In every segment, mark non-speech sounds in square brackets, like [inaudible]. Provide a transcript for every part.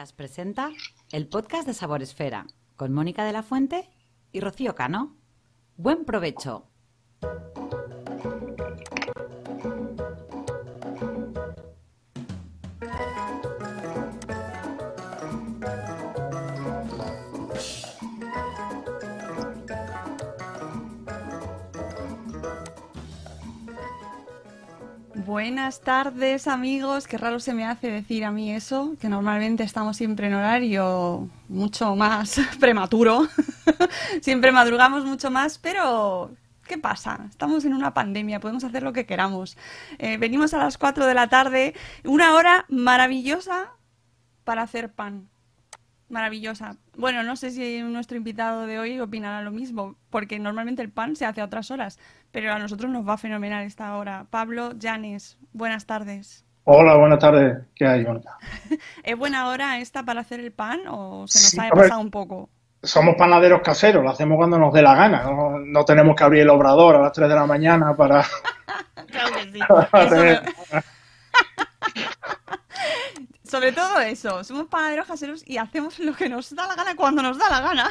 Podcast presenta el podcast de Sabor Esfera con Mónica de la Fuente y Rocío Cano. Buen provecho. Buenas tardes amigos, qué raro se me hace decir a mí eso, que normalmente estamos siempre en horario mucho más [laughs] prematuro, [laughs] siempre madrugamos mucho más, pero ¿qué pasa? Estamos en una pandemia, podemos hacer lo que queramos. Eh, venimos a las 4 de la tarde, una hora maravillosa para hacer pan. Maravillosa. Bueno, no sé si nuestro invitado de hoy opinará lo mismo, porque normalmente el pan se hace a otras horas, pero a nosotros nos va fenomenal esta hora. Pablo Llanes, buenas tardes. Hola, buenas tardes. ¿Qué hay, Mónica? [laughs] ¿Es buena hora esta para hacer el pan o se nos Sí, ha pasado un poco? Somos panaderos caseros, lo hacemos cuando nos dé la gana. No, no tenemos que abrir el obrador a las 3 de la mañana para... [laughs] Claro que sí. [laughs] tener- Sobre todo eso, somos panaderos caseros y hacemos lo que nos da la gana cuando nos da la gana.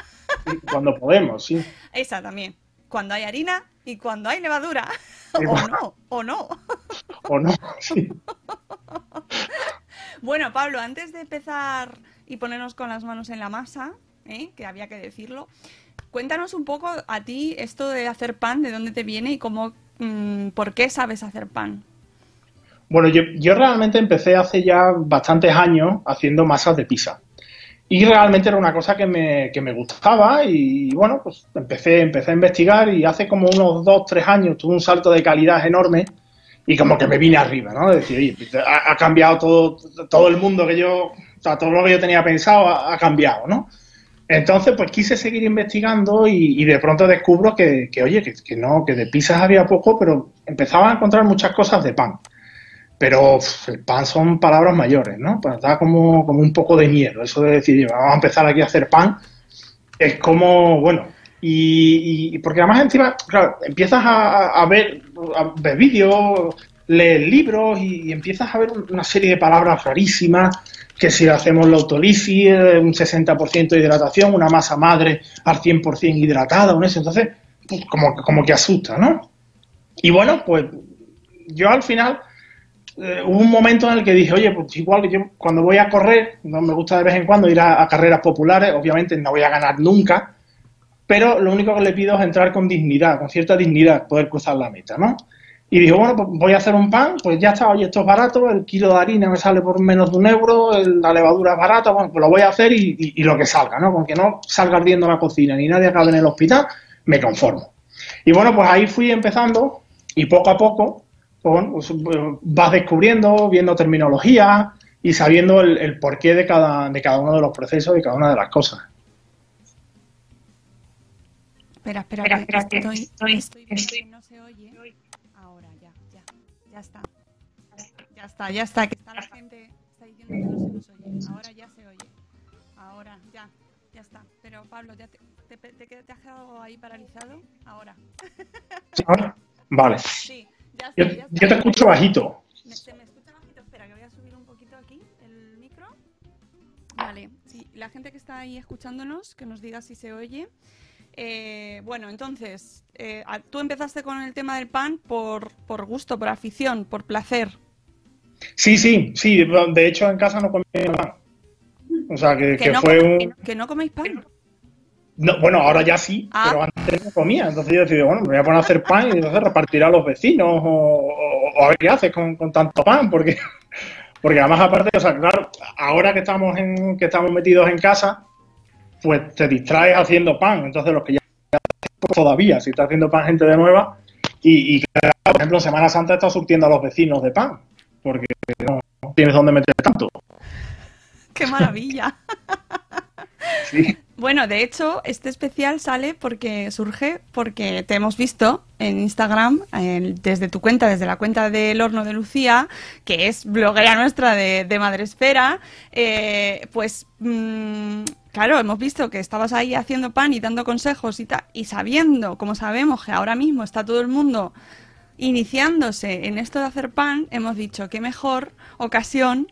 cuando podemos, sí. Esa también. Cuando hay harina y cuando hay levadura. [laughs] O no, o no. O no, sí. [laughs] Bueno, Pablo, antes de empezar y ponernos con las manos en la masa, ¿eh? que había que decirlo, cuéntanos un poco a ti esto de hacer pan, de dónde te viene y cómo, mm, por qué sabes hacer pan. Bueno, yo, yo realmente empecé hace ya bastantes años haciendo masas de pizza. Y realmente era una cosa que me, que me gustaba y bueno, pues empecé, empecé a investigar y hace como unos dos, tres años tuve un salto de calidad enorme y como que me vine arriba, ¿no? De decir, oye, pues, ha, cambiado todo, todo el mundo que yo, o todo lo que yo tenía pensado ha, cambiado, ¿no? Entonces, pues quise seguir investigando y, y de pronto descubro que, que, oye, que, que no, que de pizzas había poco, pero empezaba a encontrar muchas cosas de pan. Pero el pan son palabras mayores, ¿no? Pues da como, como un poco de miedo. Eso de decir, vamos a empezar aquí a hacer pan, es como, bueno, y, porque además encima, claro, empiezas a, ver, a vídeos, lees libros y, y empiezas a ver una serie de palabras rarísimas, que si hacemos la autolisis, eh, un 60% de hidratación, una masa madre al 100% hidratada, un eso, entonces, pues, como, como que asusta, ¿no? Y bueno, pues yo al final eh, hubo un momento en el que dije, oye, pues igual que yo cuando voy a correr, no me gusta de vez en cuando ir a, carreras populares, obviamente no voy a ganar nunca, pero lo único que le pido es entrar con dignidad, con cierta dignidad, poder cruzar la meta, ¿no? Y dijo, bueno, pues voy a hacer un pan, pues ya está, oye, esto es barato, el kilo de harina me sale por menos de un euro, la levadura es barata, bueno, pues lo voy a hacer y, y- y lo que salga, ¿no? Con que no salga ardiendo la cocina ni nadie acabe en el hospital, me conformo. Y bueno, pues ahí fui empezando y poco a poco bueno, pues, vas descubriendo, viendo terminología y sabiendo el, el porqué de cada, de cada uno de los procesos y cada una de las cosas. Espera, espera, Espera, espera, que estoy, estoy- estoy estoy- que no se oye. Ahora, ya, ya, ya está. Ya está, ya está, que está la gente, está diciendo que no se nos oye. Ahora ya se oye. Ahora, ya, ya está. Pero Pablo, ¿ya te, te, te- te has quedado ahí paralizado? Ahora. ¿Sí, ahora? Vale. Sí, ya está, ya yo te escucho bajito. ¿Se me escucha bajito? Espera, que voy a subir un poquito aquí el micro. Vale, sí, la gente que está ahí escuchándonos, que nos diga si se oye. Eh, bueno, entonces, eh, tú empezaste con el tema del pan por, por gusto, por afición, por placer. Sí, sí, sí. De hecho, en casa no comía pan. O sea, que, Que que no, fue un... que no- que no coméis pan. No, bueno, ahora ya sí, Ah. pero antes no comía. Entonces yo decidí, bueno, me voy a poner a hacer pan y entonces repartir a los vecinos o, o- o a ver qué haces con, con tanto pan, porque, porque además aparte, o sea, claro, ahora que estamos en, que estamos metidos en casa, pues te distraes haciendo pan. Entonces los que ya pues todavía, si está haciendo pan gente de nueva, y, y claro, por ejemplo, Semana Santa está surtiendo a los vecinos de pan, porque no tienes dónde meter tanto. ¡Qué maravilla! Sí. Bueno, de hecho, este especial sale porque surge porque te hemos visto en Instagram, en- desde tu cuenta, desde la cuenta del Horno de Lucía, que es bloguera nuestra de, de Madresfera, eh, pues mm, claro, hemos visto que estabas ahí haciendo pan y dando consejos y y sabiendo, como sabemos que ahora mismo está todo el mundo iniciándose en esto de hacer pan, hemos dicho qué mejor ocasión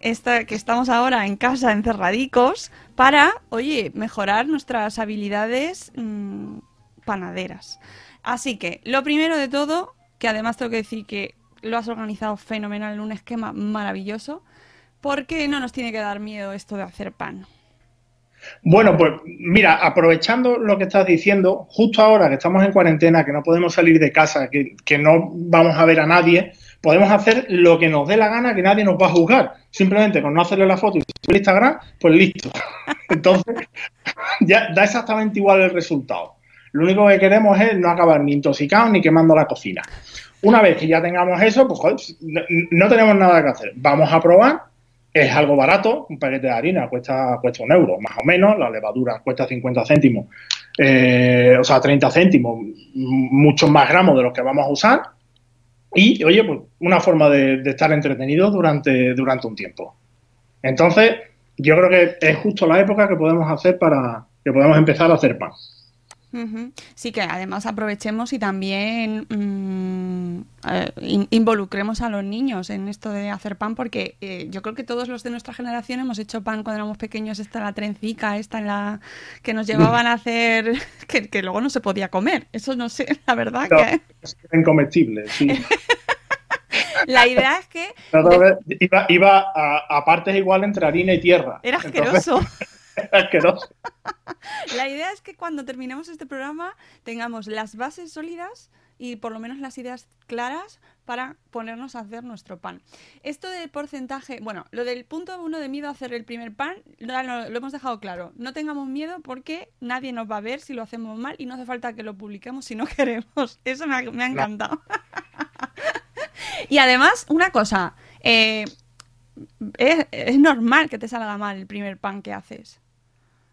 esta, que estamos ahora en casa encerradicos para, oye, mejorar nuestras habilidades mm, panaderas. Así que, lo primero de todo, que además tengo que decir que lo has organizado fenomenal en un esquema maravilloso, porque no nos tiene que dar miedo esto de hacer pan. Bueno, pues mira, aprovechando lo que estás diciendo, justo ahora que estamos en cuarentena, que no podemos salir de casa, que, que no vamos a ver a nadie, podemos hacer lo que nos dé la gana, que nadie nos va a juzgar. Simplemente con no hacerle la foto y subir Instagram, pues listo. [laughs] Entonces, [laughs] ya da exactamente igual el resultado. Lo único que queremos es no acabar ni intoxicados ni quemando la cocina. Una vez que ya tengamos eso, pues joder, no, no tenemos nada que hacer. Vamos a probar es algo barato, un paquete de harina cuesta, cuesta un euro, más o menos, la levadura cuesta 50 céntimos, eh, o sea, 30 céntimos, muchos más gramos de los que vamos a usar. Y, oye, pues una forma de, estar entretenidos durante, durante un tiempo. Entonces, yo creo que es justo la época que podemos hacer para que podemos empezar a hacer pan. Sí, que además aprovechemos y también mm, eh, in- involucremos a los niños en esto de hacer pan, porque eh, yo creo que todos los de nuestra generación hemos hecho pan cuando éramos pequeños, esta la trencica, esta la que nos llevaban a hacer, [laughs] que, que luego no se podía comer. Eso no sé, la verdad No, que es incomestible, sí. [laughs] la idea es que iba, iba a, a partes igual entre harina y tierra. era asqueroso. [laughs] [laughs] asqueroso. [laughs] La idea es que cuando terminemos este programa tengamos las bases sólidas y por lo menos las ideas claras para ponernos a hacer nuestro pan. Esto de porcentaje, bueno, lo del punto uno de miedo a hacer el primer pan, lo, lo- hemos dejado claro. No tengamos miedo porque nadie nos va a ver si lo hacemos mal y no hace falta que lo publiquemos si no [laughs] queremos. Eso me ha, me ha encantado. y además, una cosa, eh, es, es normal que te salga mal el primer pan que haces.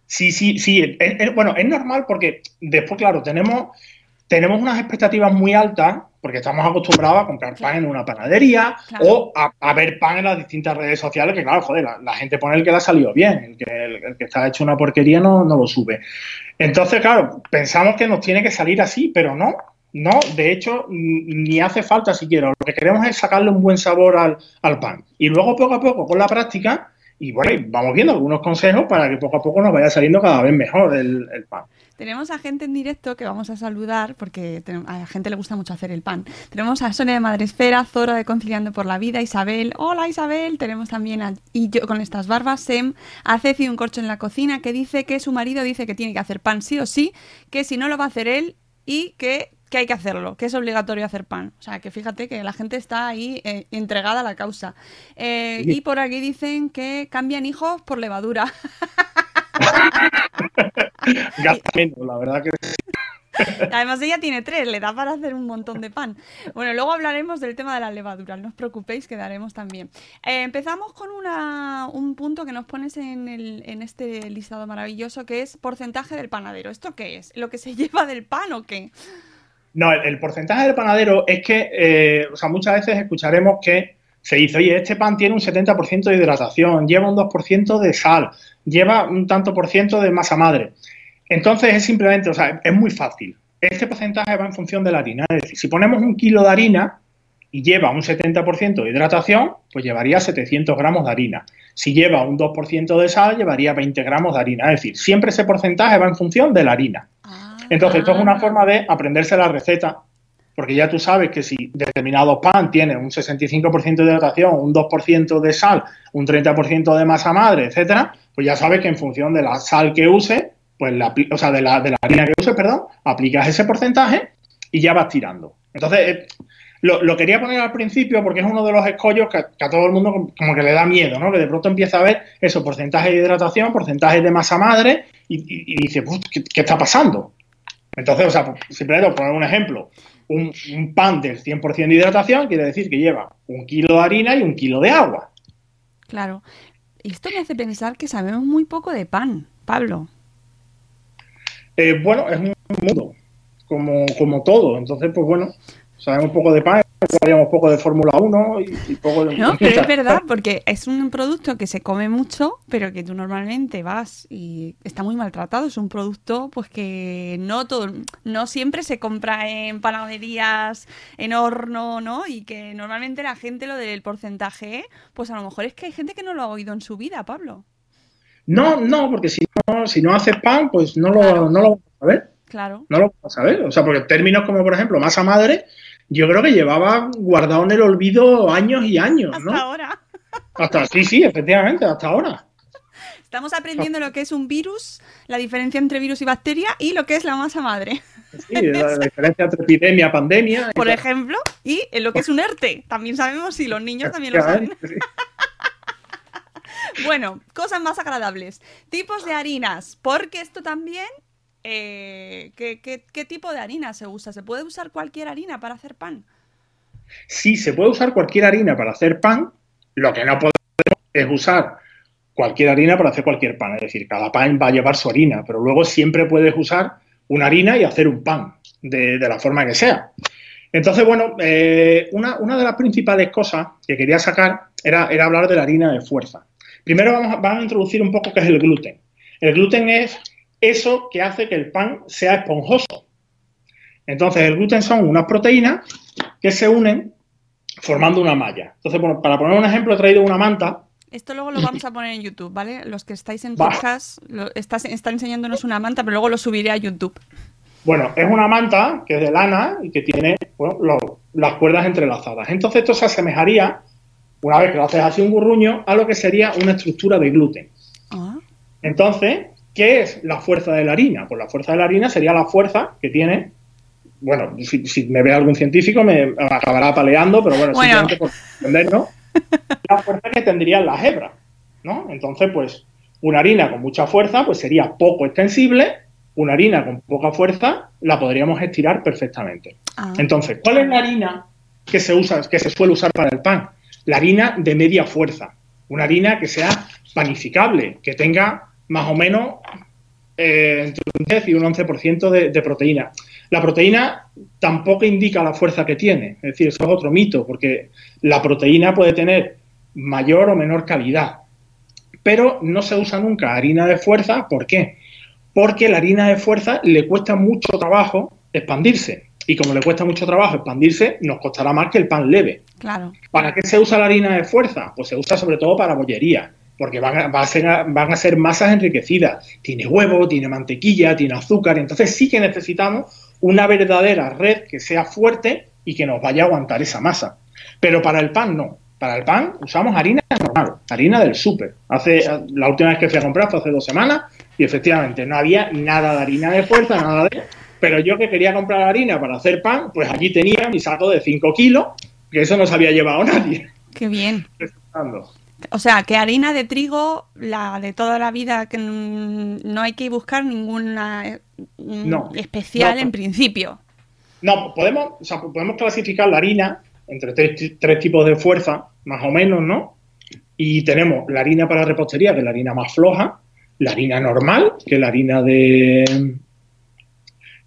Sí, sí, sí. es- es- bueno, es normal porque después, claro, tenemos, tenemos unas expectativas muy altas porque estamos acostumbrados a comprar pan en una panadería Claro. o a, a ver pan en las distintas redes sociales que, claro, joder, la, la gente pone el que le ha salido bien, el que, el, el que está hecho una porquería no, no lo sube. Entonces, claro, pensamos que nos tiene que salir así, pero no. No, de hecho, ni hace falta siquiera. Lo que queremos es sacarle un buen sabor al, pan. Y luego, poco a poco, con la práctica, y bueno, vamos viendo algunos consejos para que poco a poco nos vaya saliendo cada vez mejor el, pan. Tenemos a gente en directo que vamos a saludar porque a la gente le gusta mucho hacer el pan. Tenemos a Sonia de Madresfera, Zora de Conciliando por la Vida, Isabel. Hola Isabel. Tenemos también a, y yo con estas barbas, Sem, a Ceci un corcho en la cocina que dice que su marido dice que tiene que hacer pan sí o sí, que si no lo va a hacer él y que, que hay que hacerlo, que es obligatorio hacer pan. O sea, que fíjate que la gente está ahí eh, entregada a la causa. Eh, y por aquí dicen que cambian hijos por levadura. [laughs] Gasta menos, la verdad que [laughs] Además ella tiene tres, le da para hacer un montón de pan. Bueno, luego hablaremos del tema de las levaduras, no os preocupéis, quedaremos también. Eh, empezamos con una, un punto que nos pones en, el, en este listado maravilloso, que es porcentaje del panadero. ¿Esto qué es? ¿Lo que se [laughs] lleva del pan o qué? No, el, porcentaje del panadero es que, eh, o sea, muchas veces escucharemos que se dice, oye, este pan tiene un 70% de hidratación, lleva un 2% de sal, lleva un tanto por ciento de masa madre. Entonces es simplemente, o sea, es muy fácil. Este porcentaje va en función de la harina. Es decir, si ponemos un kilo de harina y lleva un 70% de hidratación, pues llevaría 700 gramos de harina. Si lleva un 2% de sal, llevaría 20 gramos de harina. Es decir, siempre ese porcentaje va en función de la harina. Entonces, esto es una forma de aprenderse la receta porque ya tú sabes que si determinado pan tiene un 65% de hidratación, un 2% de sal, un 30% de masa madre, etcétera, pues ya sabes que en función de la sal que use, pues la, o sea, de la, de la harina que use, perdón, aplicas ese porcentaje y ya vas tirando. Entonces, eh, lo, quería poner al principio porque es uno de los escollos que, a todo el mundo como que le da miedo, ¿no? Que de pronto empieza a ver eso, porcentaje de hidratación, porcentaje de masa madre y, dice, ¿qué, ¿qué, está pasando? Entonces, o sea, simplemente por poner un ejemplo, un, pan del 100% de hidratación quiere decir que lleva un kilo de harina y un kilo de agua. Claro. Esto me hace pensar que sabemos muy poco de pan, Pablo. Eh, bueno, es un mundo, como, como todo. Entonces, pues bueno, sabemos poco de pan, sabíamos poco de Fórmula 1 y, poco de... No, pero es verdad, porque es un producto que se come mucho, pero que tú normalmente vas y está muy maltratado. Es un producto pues que no todo, no siempre se compra en panaderías, en horno, ¿no? Y que normalmente la gente lo del porcentaje, pues a lo mejor es que hay gente que no lo ha oído en su vida, Pablo. No, no, porque si no, si no haces pan, pues no lo, no lo vas a saber. Claro. No lo vas a saber. O sea, porque términos como, por ejemplo, masa madre, yo creo que llevaba guardado en el olvido años y años, ¿no? Hasta ahora. Hasta, sí, sí, efectivamente, hasta ahora. Estamos aprendiendo lo que es un virus, la diferencia entre virus y bacteria y lo que es la masa madre. Sí, la, diferencia entre epidemia, pandemia. Por ejemplo, y en lo que es un ERTE. También sabemos si los niños también lo saben. [laughs] bueno, cosas más agradables. Tipos de harinas, porque esto también eh, ¿qué, tipo de harina se usa? ¿Se puede usar cualquier harina para hacer pan? Sí, se puede usar cualquier harina para hacer pan. Lo que no podemos es usar cualquier harina para hacer cualquier pan. Es decir, cada pan va a llevar su harina, pero luego siempre puedes usar una harina y hacer un pan de, la forma que sea. Entonces, bueno, eh, una, de las principales cosas que quería sacar era, hablar de la harina de fuerza. Primero vamos vamos a introducir un poco qué es el gluten. El gluten es eso que hace que el pan sea esponjoso. Entonces, el gluten son unas proteínas que se unen formando una malla. Entonces, para poner un ejemplo, he traído una manta. Esto luego lo vamos a poner en YouTube, ¿vale? Los que estáis en podcast están enseñándonos una manta, pero luego lo subiré a YouTube. Bueno, es una manta que es de lana y que tiene las cuerdas entrelazadas. Entonces, esto se asemejaría, una vez que lo haces así un burruño, a lo que sería una estructura de gluten. Ah. Entonces, ¿Qué es la fuerza de la harina? Pues la fuerza de la harina sería la fuerza que tiene, bueno, si, me ve algún científico me acabará paleando, pero bueno, simplemente por entendernos, la fuerza que tendrían las hebras, ¿no? Entonces, pues, una harina con mucha fuerza, pues sería poco extensible, una harina con poca fuerza la podríamos estirar perfectamente. Ah. Entonces, ¿cuál es la harina que se usa, que se suele usar para el pan? La harina de media fuerza, una harina que sea panificable, que tenga más o menos eh, entre un 10 y un 11% de, de proteína. La proteína tampoco indica la fuerza que tiene, es decir, eso es otro mito, porque la proteína puede tener mayor o menor calidad, pero no se usa nunca harina de fuerza, ¿por qué? Porque la harina de fuerza le cuesta mucho trabajo expandirse, y como le cuesta mucho trabajo expandirse, nos costará más que el pan leve. Claro. ¿Para qué se usa la harina de fuerza? Pues se usa sobre todo para bollería porque van a, ser, van a ser masas enriquecidas. Tiene huevo, tiene mantequilla, tiene azúcar, entonces sí que necesitamos una verdadera red que sea fuerte y que nos vaya a aguantar esa masa. Pero para el pan no. Para el pan usamos harina normal, harina del súper. Hace, la última vez que fui a comprar fue hace dos semanas y efectivamente no había nada de harina de fuerza, nada de... Pero yo que quería comprar harina para hacer pan, pues allí tenía mi saco de 5 kilos, que eso no se había llevado [laughs] nadie. Qué bien. O sea, que harina de trigo, la de toda la vida, que no hay que buscar ninguna mm, especial en principio. No, podemos, o sea, podemos clasificar la harina entre tres, tipos de fuerza, más o menos, ¿no? Y tenemos la harina para repostería, que es la harina más floja, la harina normal, que es la harina de.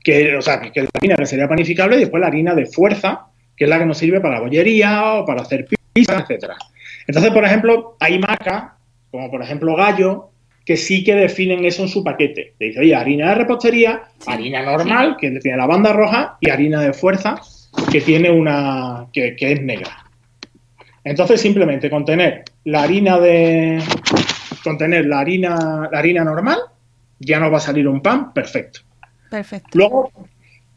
Que, o sea, que es la harina que sería panificable, y después la harina de fuerza, que es la que nos sirve para la bollería o para hacer pizza, etcétera. Entonces, por ejemplo, hay marcas, como por ejemplo Gallo, que sí que definen eso en su paquete. Te dice, oye, harina de repostería, harina normal, que tiene la banda roja, y harina de fuerza, que tiene una. que, es negra. Entonces, simplemente contener la harina de. contener la harina, la harina normal, ya nos va a salir un pan perfecto. Perfecto. Luego,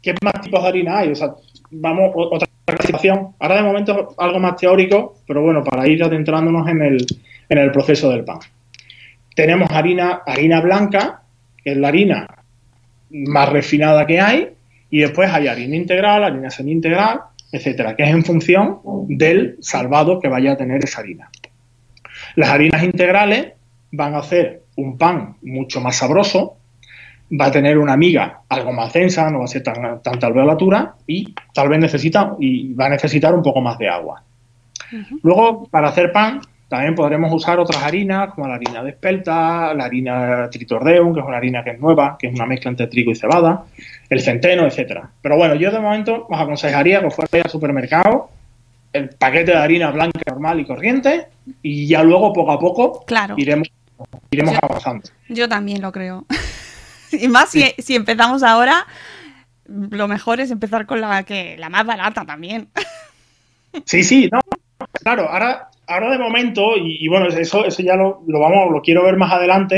¿qué más tipos de harina hay? O sea, vamos, otra clasificación. Ahora de momento algo más teórico, pero bueno, para ir adentrándonos en el, en el proceso del pan. Tenemos harina, harina blanca, que es la harina más refinada que hay, y después hay harina integral, harina semi-integral, etcétera, que es en función del salvado que vaya a tener esa harina. Las harinas integrales van a hacer un pan mucho más sabroso, va a tener una miga algo más densa, no va a ser tan, tanta alveolatura y tal vez necesita y va a necesitar un poco más de agua. Luego, para hacer pan, también podremos usar otras harinas, como la harina de espelta, la harina tritordeum, que es una harina que es nueva, que es una mezcla entre trigo y cebada, el centeno, etcétera. Pero bueno, yo de momento os aconsejaría que fuera al supermercado, el paquete de harina blanca normal y corriente, y ya luego poco a poco Claro. iremos, iremos Yo- avanzando. Yo también lo creo. [laughs] [laughs] y más si, si empezamos ahora, lo mejor es empezar con la que la más barata también. [laughs] Sí, sí, no, claro, ahora, ahora de momento, y, y bueno, eso, eso ya lo, lo vamos, lo quiero ver más adelante.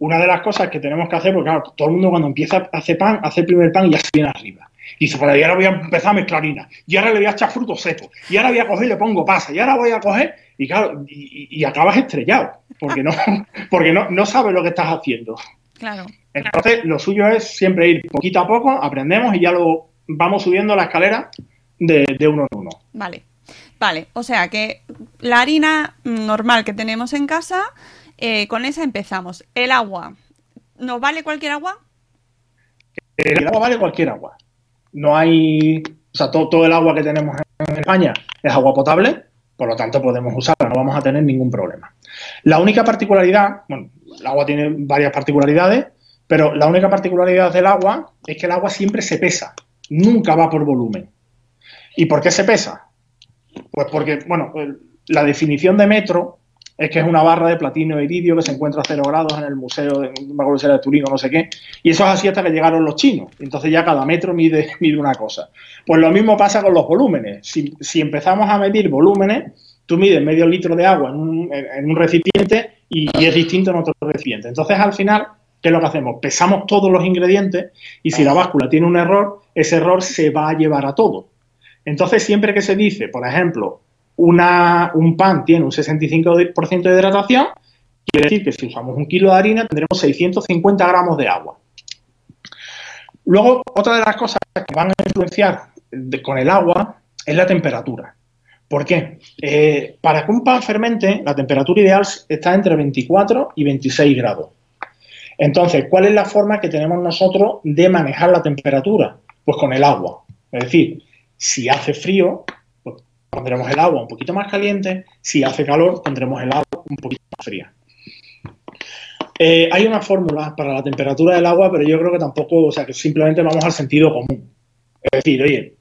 Una de las cosas que tenemos que hacer, porque claro, todo el mundo cuando empieza a hacer pan, hace el primer pan y ya se viene arriba. Y dice, pues ahora voy a empezar a mezclar harina. Y ahora le voy a echar frutos secos. Y ahora voy a coger y le pongo pasa. Y ahora voy a coger, y claro, y acabas estrellado. Porque no, [laughs] porque no, no sabes lo que estás haciendo. Claro. Entonces, lo suyo es siempre ir poquito a poco, aprendemos y ya luego vamos subiendo la escalera de, de uno en uno. Vale. Vale, o sea que la harina normal que tenemos en casa, eh, con esa empezamos. El agua. ¿Nos vale cualquier agua? El agua vale cualquier agua. No hay. O sea, todo, todo el agua que tenemos en España es agua potable, por lo tanto podemos usarla, no vamos a tener ningún problema. La única particularidad, bueno, el agua tiene varias particularidades, pero la única particularidad del agua es que el agua siempre se pesa, nunca va por volumen. ¿Y por qué se pesa? Pues porque, bueno, la definición de metro es que es una barra de platino e iridio que se encuentra a cero grados en el museo de, no de Turín o no sé qué, y eso es así hasta que llegaron los chinos. Entonces ya cada metro mide, [laughs] mide una cosa. Pues lo mismo pasa con los volúmenes. Si, empezamos a medir volúmenes, tú mides medio litro de agua en un, en- en un recipiente y es distinto en otro recipiente. Entonces al final, ¿qué es lo que hacemos? Pesamos todos los ingredientes y si la báscula tiene un error, ese error se va a llevar a todo. Entonces, siempre que se dice, por ejemplo, una, un pan tiene un 65% de hidratación, quiere decir que si usamos un kilo de harina tendremos 650 gramos de agua. Luego, otra de las cosas que van a influenciar de- con el agua es la temperatura. ¿Por qué? Eh, para que un pan fermente, la temperatura ideal está entre 24 y 26 grados. Entonces, ¿cuál es la forma que tenemos nosotros de manejar la temperatura? Pues con el agua. Es decir, si hace frío, pues pondremos el agua un poquito más caliente. Si hace calor, pondremos el agua un poquito más fría. Eh, hay una fórmula para la temperatura del agua, pero yo creo que tampoco, o sea, que simplemente vamos al sentido común. Es decir, oye,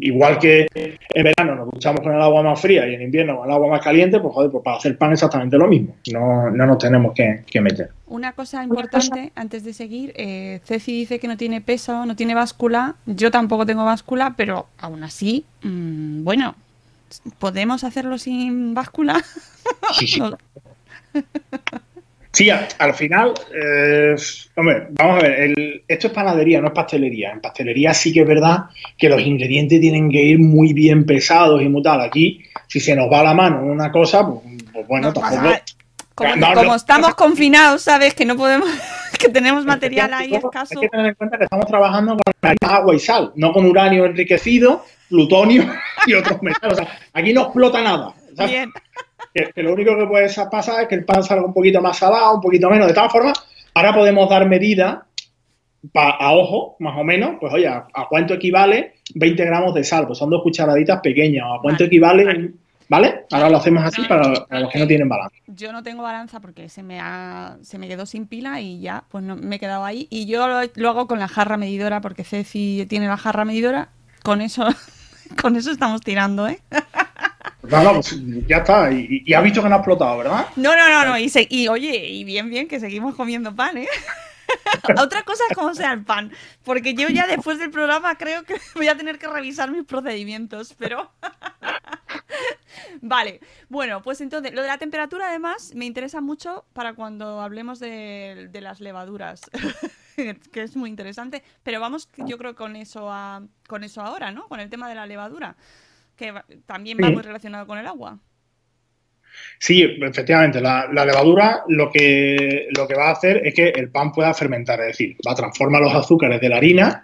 igual que en verano nos duchamos con el agua más fría y en invierno con el agua más caliente, pues joder, pues para hacer pan exactamente lo mismo. No, no nos tenemos que, que meter. Una cosa importante antes de seguir, eh, Ceci dice que no tiene peso, no tiene báscula. Yo tampoco tengo báscula, pero aún así, mm, bueno, ¿podemos hacerlo sin báscula? Sí, sí. [laughs] Sí, a- al final, eh, hombre, vamos a ver, el- esto es panadería, no es pastelería. En pastelería sí que es verdad que los ingredientes tienen que ir muy bien pesados y muy tal. Aquí, si se nos va la mano en una cosa, pues, pues bueno, tampoco. Como, No, no, como no. estamos confinados, ¿sabes? Que no podemos, [laughs] que tenemos material ahí escaso. Hay que tener en cuenta que estamos trabajando con agua y sal, no con uranio enriquecido, plutonio [laughs] y otros metales. O sea, aquí no explota nada. ¿sabes? Bien. Que lo único que puede pasar es que el pan salga un poquito más salado, un poquito menos. De todas formas, ahora podemos dar medida pa- a ojo, más o menos, pues oye, ¿a, cuánto equivale 20 gramos de sal? Pues son dos cucharaditas pequeñas. ¿A cuánto Vale. equivale? ¿Vale? Ahora lo hacemos así para, para los que no tienen balanza. Yo no tengo balanza porque se me, ha, se me quedó sin pila y ya, pues no, me he quedado ahí. Y yo lo, lo hago con la jarra medidora porque Ceci tiene la jarra medidora. Con eso, [laughs] con eso estamos tirando, ¿eh? Ya está. Y, y has visto que no ha explotado, ¿verdad? No, no, no, no. Y, se- y oye, y bien, bien que seguimos comiendo pan, ¿eh? [laughs] Otra cosa es cómo sea el pan. Porque yo ya después del programa creo que [laughs] voy a tener que revisar mis procedimientos, pero. [laughs] vale. Bueno, pues entonces, lo de la temperatura, además, me interesa mucho para cuando hablemos de, de las levaduras. que es muy interesante. Pero vamos, yo creo con eso a, con eso ahora, ¿no? Con el tema de la levadura, que también va muy relacionado con el agua. Sí, efectivamente, la, levadura lo que, lo que va a hacer es que el pan pueda fermentar, es decir, va a transformar los azúcares de la harina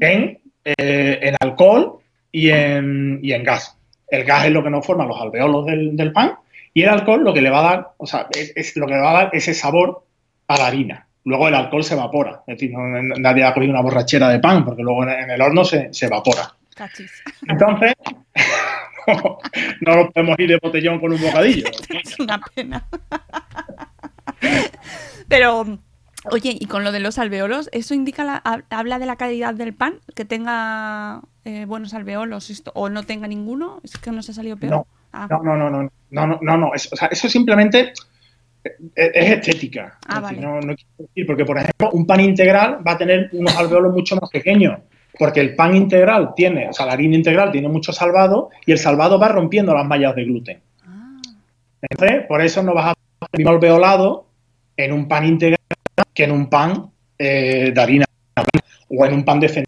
en, eh, en alcohol y en, y en gas. El gas es lo que nos forma los alveolos del, pan y el alcohol lo que le va a dar, o sea, es, lo que le va a dar ese sabor a la harina. Luego el alcohol se evapora, es decir, nadie ha cogido una borrachera de pan porque luego en, el horno se, se evapora. Entonces, [laughs] no, nos podemos ir de botellón con un bocadillo. [laughs] es una pena. Pero, oye, y con lo de los alveolos, ¿eso indica, la, habla de la calidad del pan? ¿Que tenga eh, buenos alveolos o no tenga ninguno? ¿Es que no se ha salido peor? No, no, no, no, no, no, no, no, o sea, eso simplemente es, estética. Ah, vale. no, no quiero decir, porque, por ejemplo, un pan integral va a tener unos alveolos mucho más pequeños porque el pan integral tiene, o sea, la harina integral tiene mucho salvado y el salvado va rompiendo las mallas de gluten. Ah. Entonces, por eso no vas a tener alveolado en un pan integral que en un pan eh, de harina o en un pan de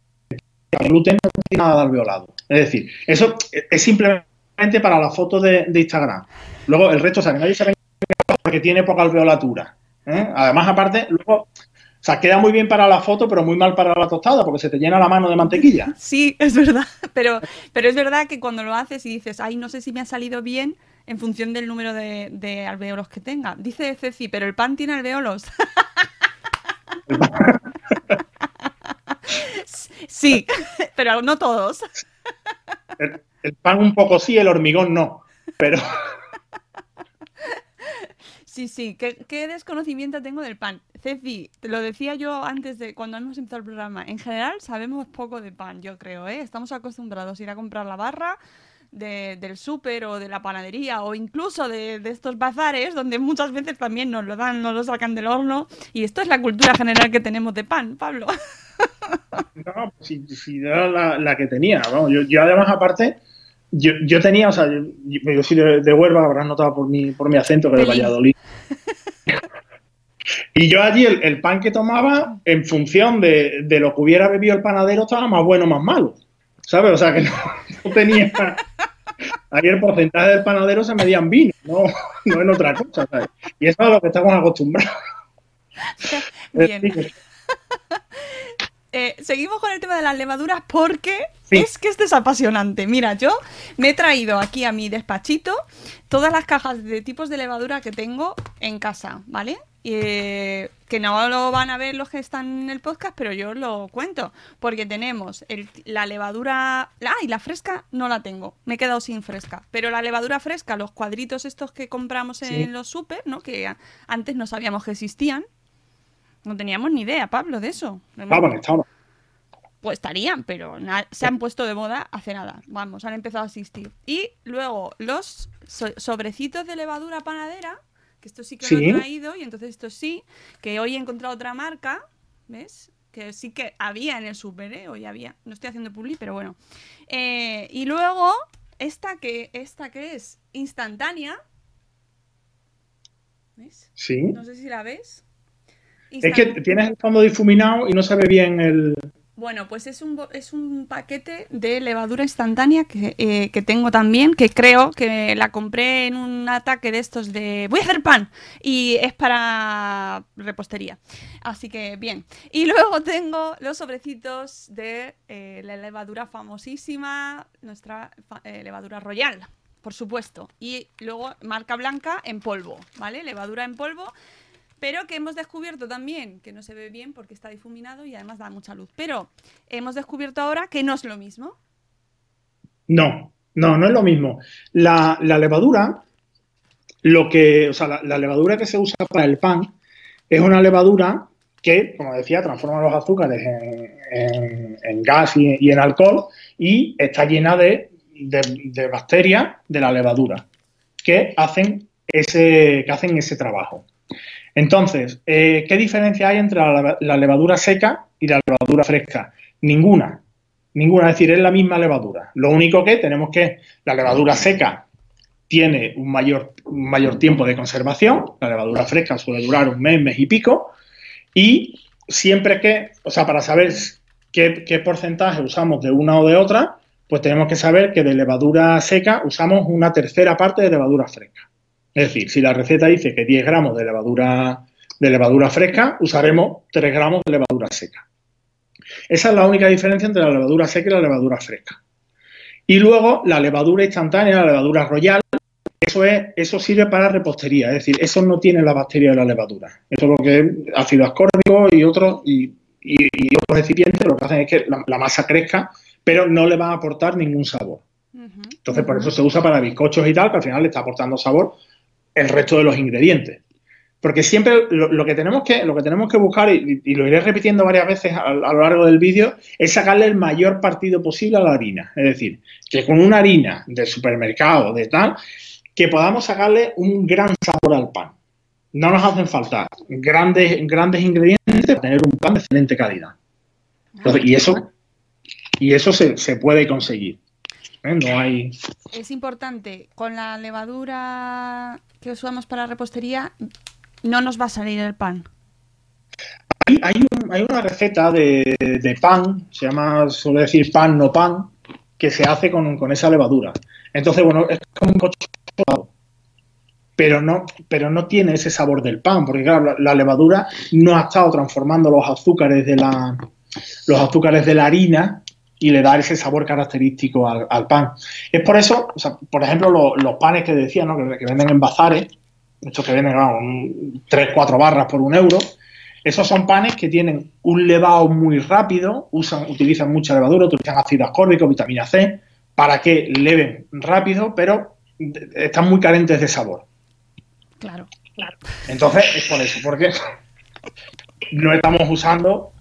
El gluten no tiene nada de alveolado. Es decir, eso es simplemente para la foto de, Instagram. Luego, el resto, o sea, que nadie se porque tiene poca alveolatura. ¿eh? Además, aparte, luego sea, queda muy bien para la foto, pero muy mal para la tostada, porque se te llena la mano de mantequilla. [laughs] Sí, es verdad. Pero, pero es verdad que cuando lo haces y dices, ay, no sé si me ha salido bien en función del número de, alveolos que tenga. Dice Ceci, pero el pan tiene alveolos. [laughs] sí, pero no todos. el pan un poco sí, el hormigón no. Pero. [laughs] Sí, sí, ¿Qué, desconocimiento tengo del pan. Ceci, te lo decía yo antes de cuando hemos empezado el programa. En general sabemos poco de pan, yo creo, ¿eh? Estamos acostumbrados a ir a comprar la barra del súper o de la panadería o incluso de, estos bazares donde muchas veces también nos lo dan, nos lo sacan del horno. Y esto es la cultura general que tenemos de pan, Pablo. [laughs] No, si, si era la, que tenía. yo, yo además aparte yo, yo tenía, o sea, yo, soy de, Huelva, habrás notado por mi, por mi acento que de Valladolid. [laughs] y yo allí el, pan que tomaba, en función de, lo que hubiera bebido el panadero, estaba más bueno o más malo. ¿Sabes? O sea, que no, tenía... [laughs] Ahí el porcentaje del panadero se medía en vino, no, no en otra cosa. ¿sabes? Y eso es a lo que estamos acostumbrados. [laughs] Bien. Eh, seguimos con el tema de las levaduras porque es que esto es apasionante. Mira, yo me he traído aquí a mi despachito todas las cajas de tipos de levadura que tengo en casa, ¿vale? Eh, que no lo van a ver los que están en el podcast, pero yo lo cuento. Porque tenemos la levadura. ¡Ay! La fresca no la tengo. Me he quedado sin fresca. Pero la levadura fresca, los cuadritos estos que compramos en los super, ¿no? Que antes no sabíamos que existían. No teníamos ni idea, Pablo, de eso. Estaban, estaban. Pues estarían, pero se han puesto de moda hace nada. Vamos, han empezado a existir. Y luego los sobrecitos de levadura panadera, que esto sí que lo he traído, y entonces esto sí, que hoy he encontrado otra marca, ¿ves? Que sí que había en el super, ¿eh? Hoy había. No estoy haciendo publi, pero bueno. Eh, y luego, esta que, esta que es instantánea. ¿Ves? Sí. No sé si la ves. Es que tienes el fondo difuminado y no se ve bien el... Bueno, pues es un, es un paquete de levadura instantánea que, eh, que, tengo también, que creo que la compré en un ataque de estos de voy a hacer pan y es para repostería. Así que bien. Y luego tengo los sobrecitos de eh, la levadura famosísima, nuestra eh, levadura royal, por supuesto. Y luego marca blanca en polvo, ¿vale? Levadura en polvo pero que hemos descubierto también que no se ve bien porque está difuminado y además da mucha luz. Pero hemos descubierto ahora que no es lo mismo. No, no, no es lo mismo. La, levadura, lo que, o sea, la, levadura que se usa para el pan es una levadura que, como decía, transforma los azúcares en, gas y, en alcohol y está llena de, de, bacterias de la levadura que hacen ese, que hacen ese trabajo. Entonces, eh, ¿qué diferencia hay entre la, levadura seca y la levadura fresca? Ninguna. Ninguna, es decir, es la misma levadura. Lo único que tenemos que la levadura seca tiene un mayor, mayor tiempo de conservación, la levadura fresca suele durar un mes, mes y pico, y siempre que, o sea, para saber qué, qué porcentaje usamos de una o de otra, pues tenemos que saber que de levadura seca usamos una tercera parte de levadura fresca. Es decir, si la receta dice que 10 gramos de levadura, de levadura fresca, usaremos 3 gramos de levadura seca. Esa es la única diferencia entre la levadura seca y la levadura fresca. Y luego la levadura instantánea, la levadura royal, eso, es, eso sirve para repostería, es decir, eso no tiene la bacteria de la levadura. Eso es lo que es ácido ascórbico y otros, y, otros recipientes lo que hacen es que la, masa crezca, pero no le va a aportar ningún sabor. Entonces, por eso se usa para bizcochos y tal, que al final le está aportando sabor el resto de los ingredientes. Porque siempre lo, que, tenemos que, lo que tenemos que buscar, y, lo iré repitiendo varias veces a, lo largo del vídeo, es sacarle el mayor partido posible a la harina. Es decir, que con una harina de supermercado, de tal, que podamos sacarle un gran sabor al pan. No nos hacen falta grandes, grandes ingredientes para tener un pan de excelente calidad. y eso, y eso se, puede conseguir. ¿Eh? No hay... Es importante, con la levadura que usamos para repostería, no nos va a salir el pan. Hay, una receta de, pan, se llama, suele decir pan no pan, que se hace con, esa levadura. Entonces, bueno, es como un coche pero no, pero no tiene ese sabor del pan, porque claro, la, levadura no ha estado transformando los azúcares de la, los azúcares de la harina y le da ese sabor característico al, pan. Es por eso, por ejemplo, los panes que decía, ¿no? que, que venden en bazares, estos que vienen, vamos, 3, 4 barras por un euro. Esos son panes que tienen un levado muy rápido, usan, utilizan mucha levadura, utilizan ácido ascórbico, vitamina C, para que leven rápido, pero están muy carentes de sabor. Claro, claro. Entonces, es por eso, porque no estamos usando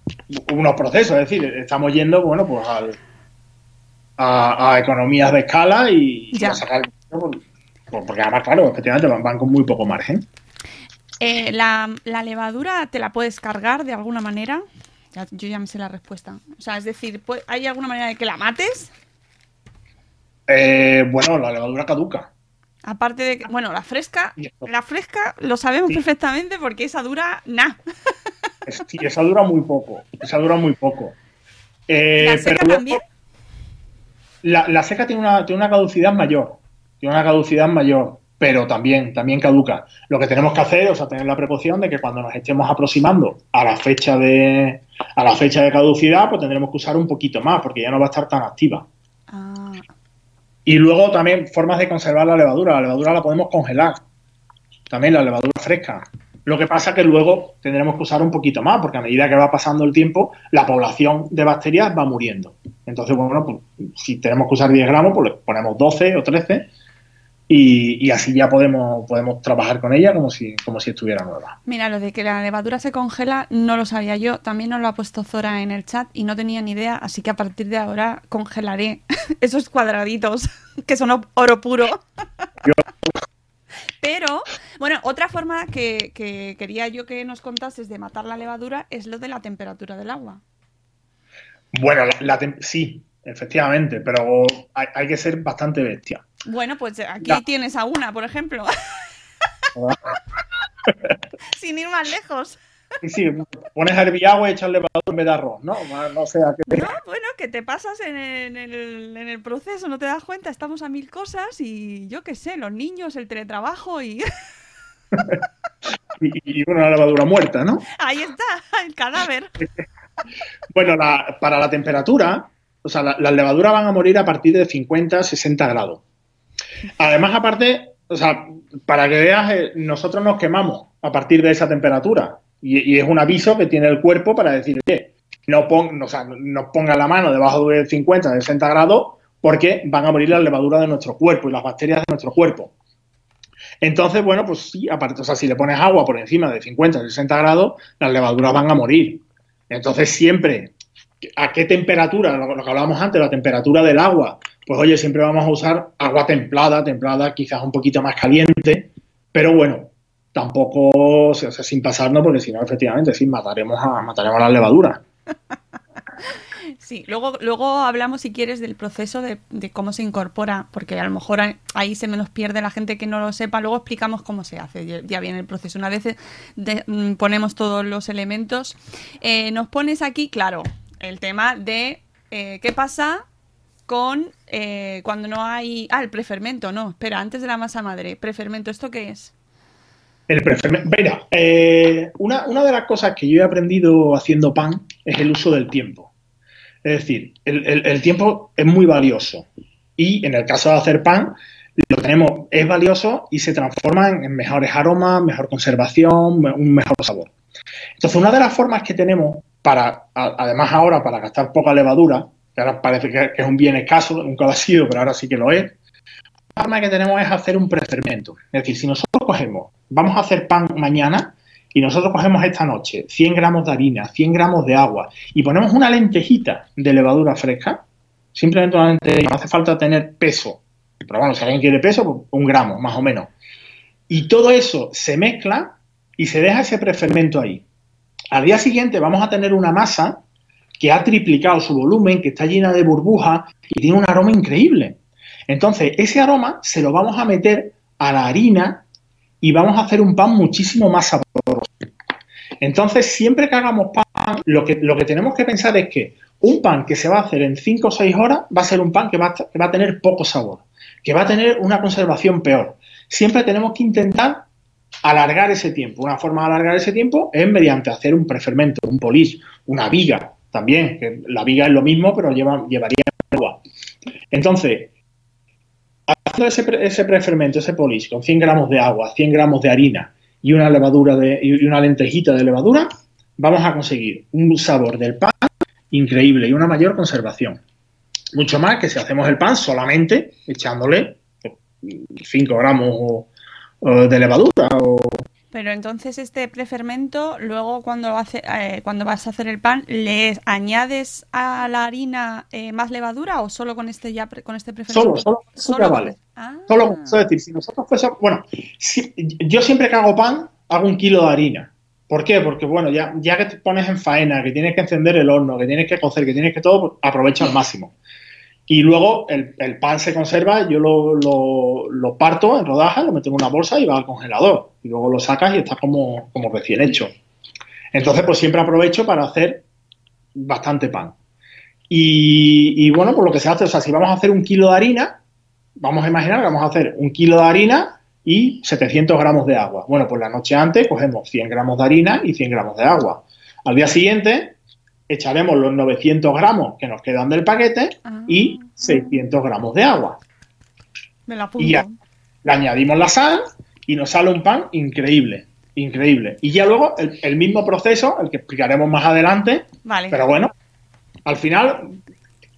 unos procesos, es decir, estamos yendo, bueno, pues a, economías de escala y, a sacar porque además, claro, efectivamente van, con muy poco margen. Eh, la, levadura te la puedes cargar de alguna manera? yo ya me sé la respuesta. O sea, es decir, ¿hay alguna manera de que la mates? Eh, bueno, la levadura caduca. Aparte de que, bueno, la fresca, la fresca lo sabemos perfectamente porque esa dura nada. Sí, esa dura muy poco. Esa dura muy poco. Eh, ¿La seca también? La, seca tiene una, tiene una caducidad mayor tiene una caducidad mayor, pero también, también caduca. Lo que tenemos que hacer es tener la precaución de que cuando nos estemos aproximando a la fecha de a la fecha de caducidad, pues tendremos que usar un poquito más, porque ya no va a estar tan activa. Ah. Y luego también formas de conservar la levadura. La levadura la podemos congelar. También la levadura fresca. Lo que pasa es que luego tendremos que usar un poquito más, porque a medida que va pasando el tiempo, la población de bacterias va muriendo. Entonces, bueno, pues, si tenemos que usar 10 gramos, pues le ponemos 12 o 13 y, así ya podemos, podemos trabajar con ella como si, como si estuviera nueva. Mira, lo de que la levadura se congela no lo sabía yo, también nos lo ha puesto Zora en el chat y no tenía ni idea, así que a partir de ahora congelaré [laughs] esos cuadraditos [laughs] que son oro puro. Pero, bueno, otra forma que, quería yo que nos contases de matar la levadura es lo de la temperatura del agua. Bueno, la, sí, efectivamente, pero hay que ser bastante bestia. Bueno, pues aquí tienes a una, por ejemplo. [laughs] Sin ir más lejos. Sí, sí, pones a hervir agua y echarle valor en vez de arroz, ¿no? No sea que... No, bueno, que te pasas en el, proceso, no te das cuenta, estamos a mil cosas y yo qué sé, los niños, el teletrabajo y... [laughs] y, una levadura muerta, ¿no? Ahí está, el cadáver. [laughs] bueno, para la temperatura, o sea, las levaduras van a morir a partir de 50, 60 grados. Además, aparte, o sea, para que veas, eh, nosotros nos quemamos a partir de esa temperatura. Y, es un aviso que tiene el cuerpo para decir, oye, no, pon, o sea, no ponga la mano debajo de 50, 60 grados, porque van a morir las levaduras de nuestro cuerpo y las bacterias de nuestro cuerpo. Entonces, bueno, pues sí, aparte, o sea, si le pones agua por encima de 50, 60 grados, las levaduras van a morir. Entonces, siempre, ¿a qué temperatura? Lo que hablábamos antes, la temperatura del agua pues oye, siempre vamos a usar agua templada, templada quizás un poquito más caliente, pero bueno, tampoco, o sea, sin pasarnos, porque si no, efectivamente, sí, mataremos a, mataremos a la levadura. [laughs] Sí, luego, luego hablamos, si quieres, del proceso de, cómo se incorpora, porque a lo mejor ahí se nos pierde la gente que no lo sepa. Luego explicamos cómo se hace, ya viene el proceso. Una vez mm, ponemos todos los elementos, eh, nos pones aquí, claro, el tema de eh, qué pasa con eh, cuando no hay... Ah, el prefermento, no, espera, antes de la masa madre. Prefermento, ¿esto qué es? El. Mira, eh, una, una, de las cosas que yo he aprendido haciendo pan es el uso del tiempo. Es decir, el, tiempo es muy valioso. Y en el caso de hacer pan, lo tenemos, es valioso y se transforma en, mejores aromas, mejor conservación, un mejor sabor. Entonces, una de las formas que tenemos para, además ahora, para gastar poca levadura, que ahora parece que, es un bien escaso, nunca lo ha sido, pero ahora sí que lo es, la forma que tenemos es hacer un prefermento. Es decir, si nosotros cogemos, vamos a hacer pan mañana y nosotros cogemos esta noche 100 gramos de harina, 100 gramos de agua y ponemos una lentejita de levadura fresca, simplemente una lentejita, no hace falta tener peso, pero bueno, si alguien quiere peso, pues un gramo más o menos. Y todo eso se mezcla y se deja ese prefermento ahí. Al día siguiente vamos a tener una masa que ha triplicado su volumen, que está llena de burbujas y tiene un aroma increíble. Entonces, ese aroma se lo vamos a meter a la harina y vamos a hacer un pan muchísimo más sabroso. Entonces, siempre que hagamos pan, lo que, lo que tenemos que pensar es que un pan que se va a hacer en 5 o 6 horas va a ser un pan que va, que va a tener poco sabor, que va a tener una conservación peor. Siempre tenemos que intentar alargar ese tiempo. Una forma de alargar ese tiempo es mediante hacer un prefermento, un polish, una viga, también, que la viga es lo mismo, pero lleva, llevaría agua. Entonces, ese, ese prefermento, ese polish, con 100 gramos de agua, 100 gramos de harina y una levadura de, y una lentejita de levadura, vamos a conseguir un sabor del pan increíble y una mayor conservación. Mucho más que si hacemos el pan solamente echándole 5 gramos de levadura o pero entonces este prefermento, luego cuando, hace, eh, cuando vas a hacer el pan, ¿le añades a la harina eh, más levadura o solo con este ya con este prefermento? Solo, solo, vale. Ah. Solo, es decir, si nosotros fuésemos, bueno, yo siempre que hago pan hago un kilo de harina. ¿Por qué? Porque bueno, ya, ya que te pones en faena, que tienes que encender el horno, que tienes que cocer, que tienes que todo, pues, aprovecha al máximo. Y luego el, pan se conserva, yo lo, parto en rodajas, lo meto en una bolsa y va al congelador. Y luego lo sacas y está como, como recién hecho. Entonces, pues siempre aprovecho para hacer bastante pan. Y, bueno, pues lo que se hace, o sea, si vamos a hacer un kilo de harina, vamos a imaginar que vamos a hacer un kilo de harina y 700 gramos de agua. Bueno, pues la noche antes cogemos 100 gramos de harina y 100 gramos de agua. Al día siguiente echaremos los 900 gramos que nos quedan del paquete ah. y 600 gramos de agua. Me la y ya le añadimos la sal y nos sale un pan increíble, increíble. Y ya luego el, mismo proceso, el que explicaremos más adelante, vale. pero bueno, al final,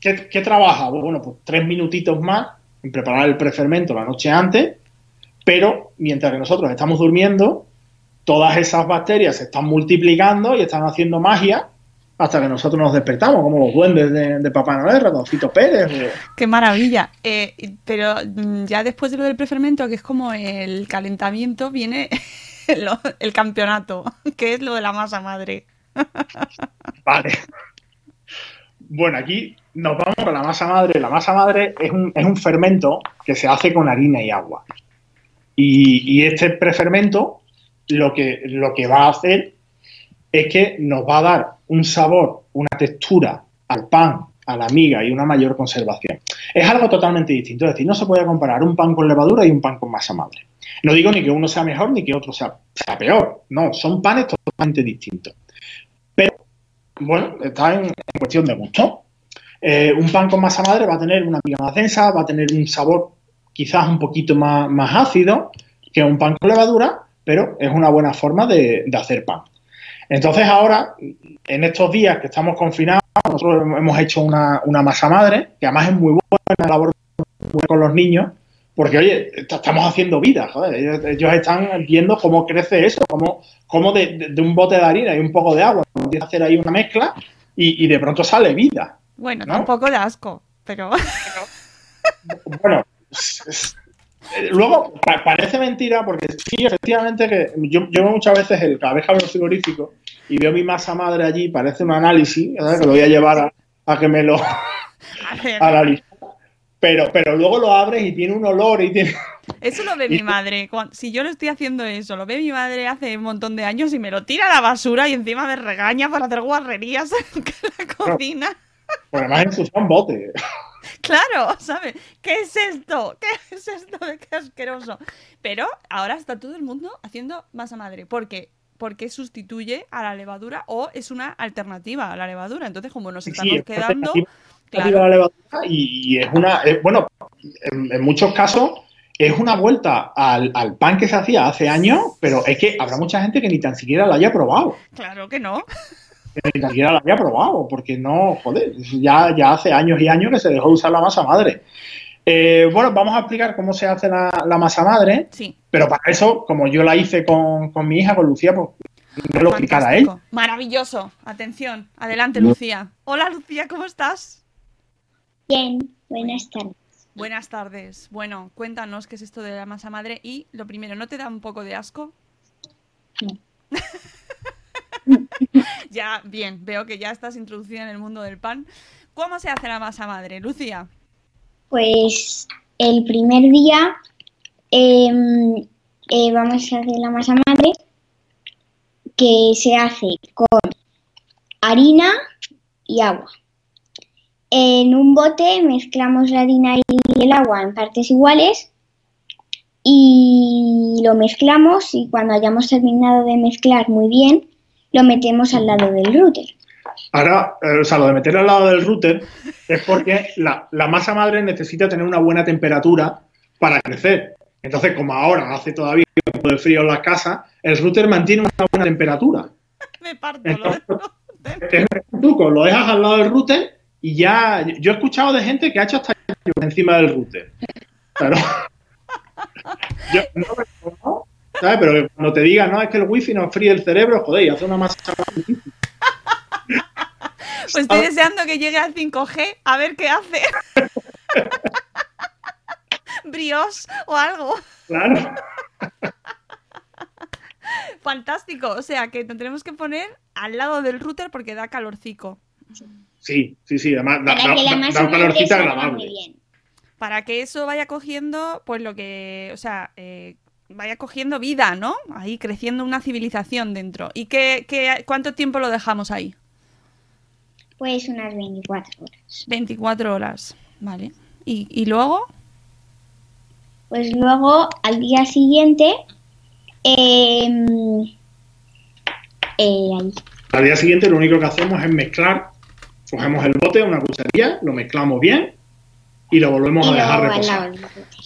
¿qué, trabaja? Bueno, pues tres minutitos más en preparar el prefermento la noche antes, pero mientras que nosotros estamos durmiendo, todas esas bacterias se están multiplicando y están haciendo magia hasta que nosotros nos despertamos, como los duendes de, Papá Noel, Ratoncito Pérez. Qué maravilla. Eh, pero mm, ya después de lo del prefermento, que es como el calentamiento, viene [laughs] el campeonato, [laughs] que es lo de la masa madre. [laughs] vale. Bueno, aquí nos vamos con la masa madre. La masa madre es un, es un fermento que se hace con harina y agua. Y, y este prefermento lo que, lo que va a hacer es que nos va a dar un sabor, una textura al pan, a la miga y una mayor conservación. Es algo totalmente distinto, es decir, no se puede comparar un pan con levadura y un pan con masa madre. No digo ni que uno sea mejor ni que otro sea, peor, no, son panes totalmente distintos. Pero, bueno, está en, cuestión de gusto. Eh, un pan con masa madre va a tener una miga más densa, va a tener un sabor quizás un poquito más, más ácido que un pan con levadura, pero es una buena forma de hacer pan. Entonces ahora, en estos días que estamos confinados, nosotros hemos hecho una, masa madre, que además es muy buena labor con los niños, porque oye, estamos haciendo vida, joder, ellos, están viendo cómo crece eso, cómo, cómo de, un bote de harina y un poco de agua, empieza a hacer ahí una mezcla y, de pronto sale vida. Bueno, un poco de asco, pero... bueno, [laughs] eh, luego, parece mentira porque sí, efectivamente, que yo, yo muchas veces el, vez que abro frigorífico y veo mi masa madre allí, parece un análisis, que lo voy a llevar a que me lo [laughs] analice. Pero, pero luego lo abres y tiene un olor y tiene... [laughs] Eso lo ve mi madre. Si yo lo estoy haciendo eso, lo ve mi madre hace un montón de años y me lo tira a la basura y encima me regaña para hacer guarrerías [laughs] en la cocina. Pues además un bote. Claro, [laughs] ¿sabes? ¿Qué es esto? ¿Qué es esto de qué asqueroso? Pero ahora está todo el mundo haciendo masa madre. ¿Por qué? Porque sustituye a la levadura o es una alternativa a la levadura. Entonces, como nos estamos quedando. Claro. y, es una. bueno, en, muchos casos es una vuelta al, al, pan que se hacía hace años, pero es que habrá mucha gente que ni tan siquiera la haya probado. Claro que no ni siquiera la había probado, porque no, joder, ya, ya hace años y años que se dejó de usar la masa madre. Eh, bueno, vamos a explicar cómo se hace la, masa madre, sí. pero para eso, como yo la hice con, mi hija, con Lucía, pues me lo explicara él. Maravilloso. Atención. Adelante, Lucía. Hola, Lucía, ¿cómo estás? Bien, buenas tardes. Buenas tardes. Bueno, cuéntanos qué es esto de la masa madre y lo primero, ¿no te da un poco de asco? No. [laughs] [laughs] ya, bien, veo que ya estás introducida en el mundo del pan. ¿Cómo se hace la masa madre, Lucía? Pues el primer día em, eh, vamos a hacer la masa madre que se hace con harina y agua. En un bote mezclamos la harina y el agua en partes iguales y lo mezclamos y cuando hayamos terminado de mezclar muy bien, lo metemos al lado del router. Ahora, eh, o sea, lo de meterlo al lado del router es porque la, masa madre necesita tener una buena temperatura para crecer. Entonces, como ahora hace todavía un poco de frío en la casa, el router mantiene una buena temperatura. [laughs] Me parto. es un truco, lo dejas al lado del router y ya. Yo he escuchado de gente que ha hecho hasta encima del router. Claro. [laughs] Yo no, ¿Sabes? Pero cuando te digan, no, es que el wifi nos fríe el cerebro, joder, y hace una masa Pues estoy deseando que llegue al 5G a ver qué hace. [laughs] Brios o algo. Claro. [laughs] Fantástico. O sea que tendremos que poner al lado del router porque da calorcico. Sí, sí, sí. Además, da, da, un calorcito agradable. Para que eso vaya cogiendo, pues lo que, o sea, eh, vaya cogiendo vida, ¿no? Ahí creciendo una civilización dentro. ¿Y qué, qué, cuánto tiempo lo dejamos ahí? Pues unas 24 horas. 24 horas, vale. ¿Y, luego? Pues luego, al día siguiente, em, eh, Al día siguiente lo único que hacemos es mezclar, cogemos el bote, una cucharilla, lo mezclamos bien y lo volvemos a dejar reposar.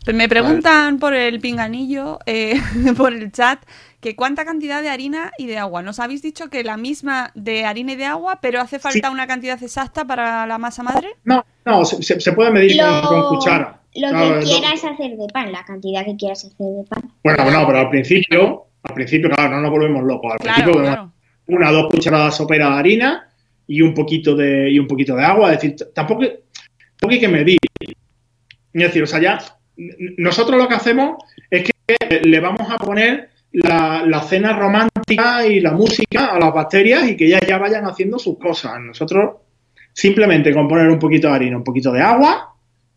Pues me preguntan por el pinganillo, eh, [laughs] por el chat, que cuánta cantidad de harina y de agua. Nos habéis dicho que la misma de harina y de agua, pero hace falta una cantidad exacta para la masa madre. No, no, se, puede medir con, cuchara. Lo que quieras hacer de pan, la cantidad que quieras hacer de pan. Bueno, bueno, pero al principio, al principio, claro, no nos volvemos locos. Al principio, una o dos cucharadas soperas de harina y un poquito de, y un poquito de agua. Es decir, tampoco, tampoco hay que medir. Es decir, o sea, ya nosotros lo que hacemos es que le vamos a poner la, cena romántica y la música a las bacterias y que ellas ya vayan haciendo sus cosas. Nosotros simplemente con poner un poquito de harina, un poquito de agua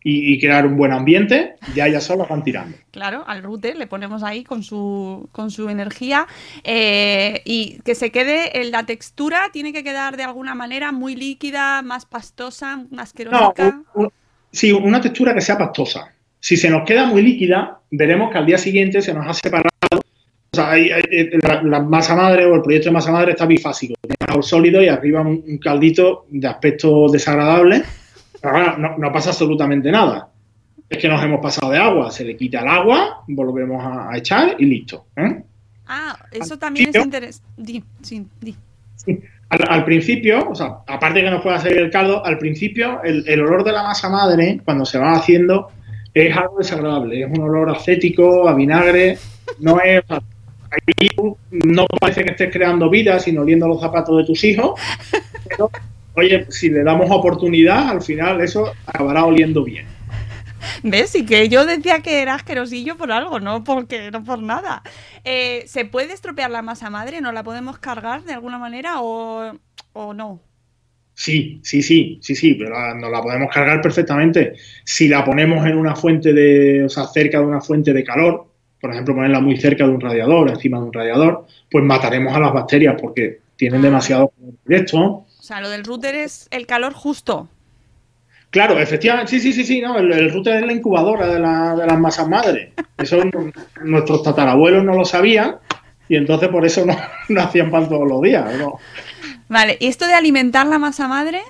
y, crear un buen ambiente, ya ellas solo van tirando. Claro, al router le ponemos ahí con su, con su energía eh, y que se quede, la textura tiene que quedar de alguna manera muy líquida, más pastosa, más asquerosa. Sí, una textura que sea pastosa. Si se nos queda muy líquida, veremos que al día siguiente se nos ha separado. O sea, la, masa madre o el proyecto de masa madre está bifásico. Tiene algo sólido y arriba un, caldito de aspecto desagradable. Ahora no, pasa absolutamente nada. Es que nos hemos pasado de agua. Se le quita el agua, volvemos a, echar y listo. ¿eh? Ah, eso también es interesante. Sí, Al, principio, o sea, aparte que nos pueda salir el caldo, al principio el, el olor de la masa madre, cuando se va haciendo, es algo desagradable, es un olor acético, a vinagre, no es... Ahí no parece que estés creando vida, sino oliendo los zapatos de tus hijos, pero oye, si le damos oportunidad, al final eso acabará oliendo bien. ¿Ves? Y que yo decía que era asquerosillo por algo, no porque no por nada. Eh, ¿Se puede estropear la masa madre? ¿No la podemos cargar de alguna manera o, o no? Sí, sí, sí, sí, sí, pero la- nos la podemos cargar perfectamente. Si la ponemos en una fuente de, o sea, cerca de una fuente de calor, por ejemplo, ponerla muy cerca de un radiador, encima de un radiador, pues mataremos a las bacterias porque tienen demasiado calor directo. O sea, lo del router es el calor justo. Claro, efectivamente, sí, sí, sí, sí, no, el, el router es la incubadora de, la- de las masas madres. Eso nu- nuestros tatarabuelos no lo sabían y entonces por eso no, [laughs] no hacían pan todos los días. ¿no? Vale, ¿y esto de alimentar la masa madre?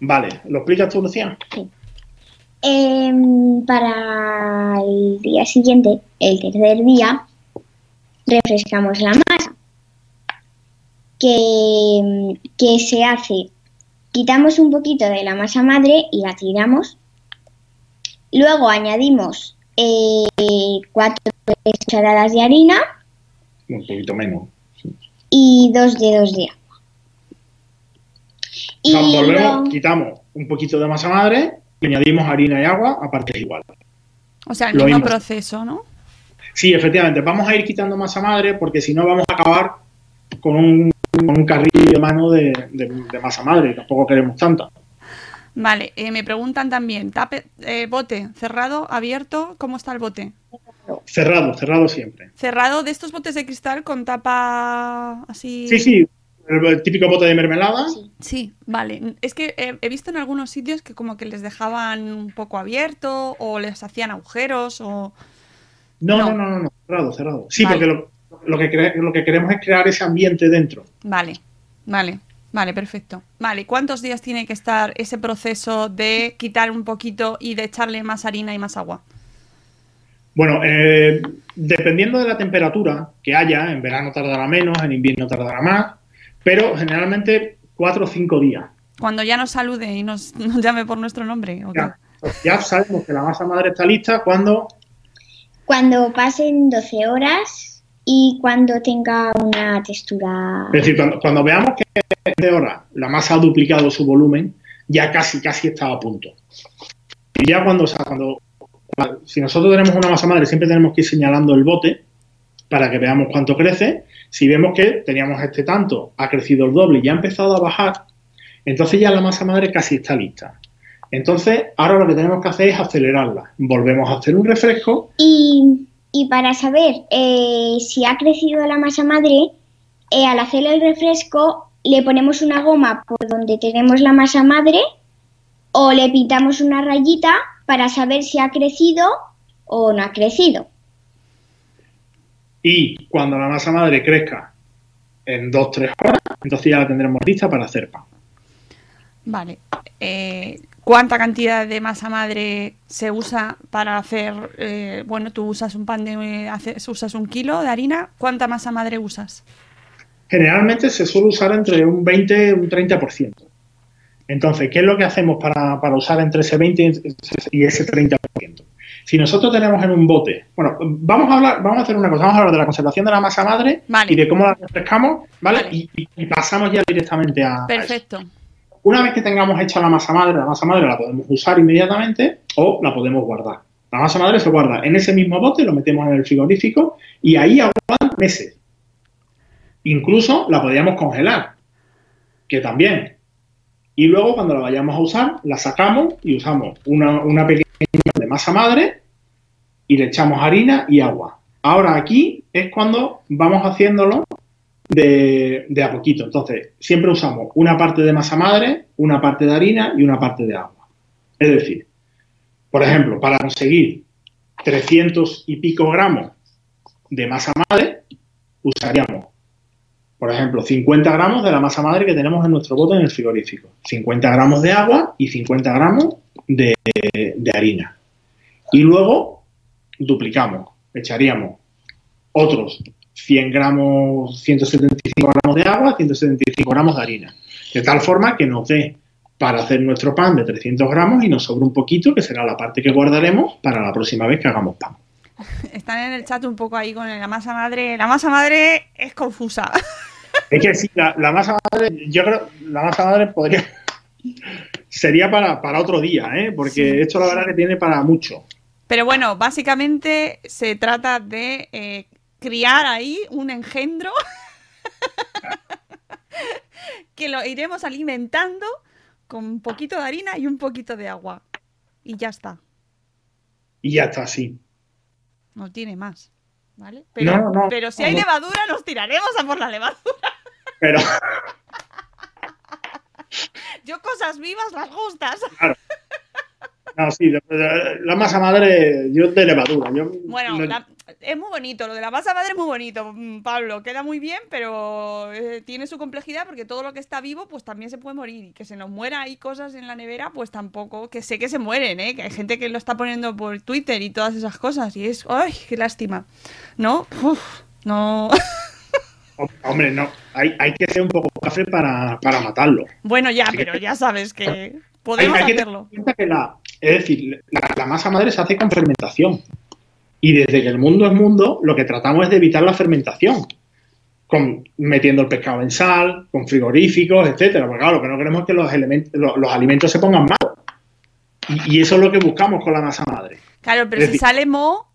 Vale, ¿lo explicas tú, Lucía? Em, para el día siguiente, el tercer día, refrescamos la masa. Que, que se hace, quitamos un poquito de la masa madre y la tiramos. Luego añadimos eh, cuatro cucharadas de harina Un poquito menos. y dos dedos de agua. O sea, Y volvemos, luego- quitamos un poquito de masa madre y añadimos harina y agua a partes iguales. O sea, el Lo mismo mismo. proceso, ¿no? Sí, efectivamente, vamos a ir quitando masa madre porque si no vamos a acabar con un, un carrillo de mano de, de- de masa madre tampoco queremos tanta. Vale, eh, me preguntan también, tape, eh, bote, cerrado, abierto, ¿cómo está el bote? Cerrado, cerrado siempre. Cerrado de estos botes de cristal con tapa así. Sí, sí, el, el típico bote de mermelada. Sí, vale. Es que eh, he visto en algunos sitios que como que les dejaban un poco abierto o les hacían agujeros o... No, No. no, no, no, no, cerrado, cerrado. Sí, Vale. porque lo, lo que cre- lo que queremos es crear ese ambiente dentro. Vale, vale, vale, perfecto. Vale, ¿cuántos días tiene que estar ese proceso de quitar un poquito y de echarle más harina y más agua? Bueno, eh, dependiendo de la temperatura que haya, en verano tardará menos, en invierno tardará más, pero generalmente cuatro o cinco días. Cuando ya nos salude y nos, nos llame por nuestro nombre. ¿o qué? Ya, ya sabemos que la masa madre está lista cuando Cuando pasen 12 horas y cuando tenga una textura... Es decir, cuando, cuando veamos que 12 horas la masa ha duplicado su volumen, ya casi, casi está a punto. Y ya cuando, o sea, cuando, si nosotros tenemos una masa madre, siempre tenemos que ir señalando el bote para que veamos cuánto crece. Si vemos que teníamos este tanto, ha crecido el doble y ya ha empezado a bajar, entonces ya la masa madre casi está lista. Entonces, ahora lo que tenemos que hacer es acelerarla. Volvemos a hacer un refresco Y, y para saber eh, si ha crecido la masa madre, eh, al hacer el refresco le ponemos una goma por donde tenemos la masa madre o le pintamos una rayita para saber si ha crecido o no ha crecido. y cuando la masa madre crezca en 2-3 horas, entonces ya la tendremos lista para hacer pan. Vale. Eh, ¿Cuánta cantidad de masa madre se usa para hacer, eh, bueno, tú usas un pan de, haces- usas un kilo de harina, ¿cuánta masa madre usas? Generalmente se suele usar entre un 20 y un 30%. Entonces, ¿qué es lo que hacemos para, para usar entre ese 20 y ese 30%? Si nosotros tenemos en un bote, bueno, vamos a hablar, vamos a hacer una cosa, vamos a hablar de la conservación de la masa madre Vale. y de cómo la refrescamos, ¿vale? Vale. Y, pasamos ya directamente a, a eso. Una vez que tengamos hecha la masa madre, la masa madre la podemos usar inmediatamente o la podemos guardar. La masa madre se guarda en ese mismo bote, lo metemos en el frigorífico y ahí aguantan meses. Incluso la podríamos congelar, que también. Y luego cuando la vayamos a usar, la sacamos y usamos una, una pequeña de masa madre y le echamos harina y agua. Ahora aquí es cuando vamos haciéndolo de, a poquito. Entonces, siempre usamos una parte de masa madre, una parte de harina y una parte de agua. Es decir, por ejemplo, para conseguir 300 y pico gramos de masa madre, usaríamos, por ejemplo, 50 gramos de la masa madre que tenemos en nuestro bote en el frigorífico, 50 gramos de agua y 50 gramos de, de harina. Y luego duplicamos, echaríamos otros 100 gramos, 175 gramos de agua, 175 gramos de harina. De tal forma que nos dé para hacer nuestro pan de 300 gramos y nos sobra un poquito, que será la parte que guardaremos para la próxima vez que hagamos pan. [laughs] Están en el chat un poco ahí con la masa madre. La masa madre es confusa. [laughs] Es que sí, la, la masa madre, yo creo, la masa madre podría, [laughs] sería para, para otro día, ¿eh? porque Sí, esto la verdad que tiene para mucho. Pero bueno, básicamente se trata de eh, criar ahí un engendro [laughs] que lo iremos alimentando con un poquito de harina y un poquito de agua. Y ya está. Y ya está, sí. No tiene más. ¿Vale? Pero, No, no, pero si hay no. levadura, nos tiraremos a por la levadura. Pero, [laughs] Yo cosas vivas las gustas. no, sí, de- la masa madre, yo de levadura. Yo, Bueno, no- la- es muy bonito, lo de la masa madre es muy bonito, mm, Pablo, queda muy bien, pero eh, tiene su complejidad porque todo lo que está vivo pues también se puede morir y que se nos muera ahí cosas en la nevera pues tampoco, que sé que se mueren, ¿eh? que hay gente que lo está poniendo por Twitter y todas esas cosas y es, ¡ay, qué lástima! ¿No? Uf, no. [laughs] Hombre, no, hay, hay que ser un poco café para, para matarlo. bueno, ya, pero ya sabes que podemos hay hacerlo. que la, es decir, la, la masa madre se hace con fermentación. Y desde que el mundo es mundo, lo que tratamos es de evitar la fermentación. Con, metiendo el pescado en sal, con frigoríficos, etcétera. Porque claro, lo que no queremos es que los, los, los alimentos se pongan malos. Y, y eso es lo que buscamos con la masa madre. Claro, pero es si decir- sale mo,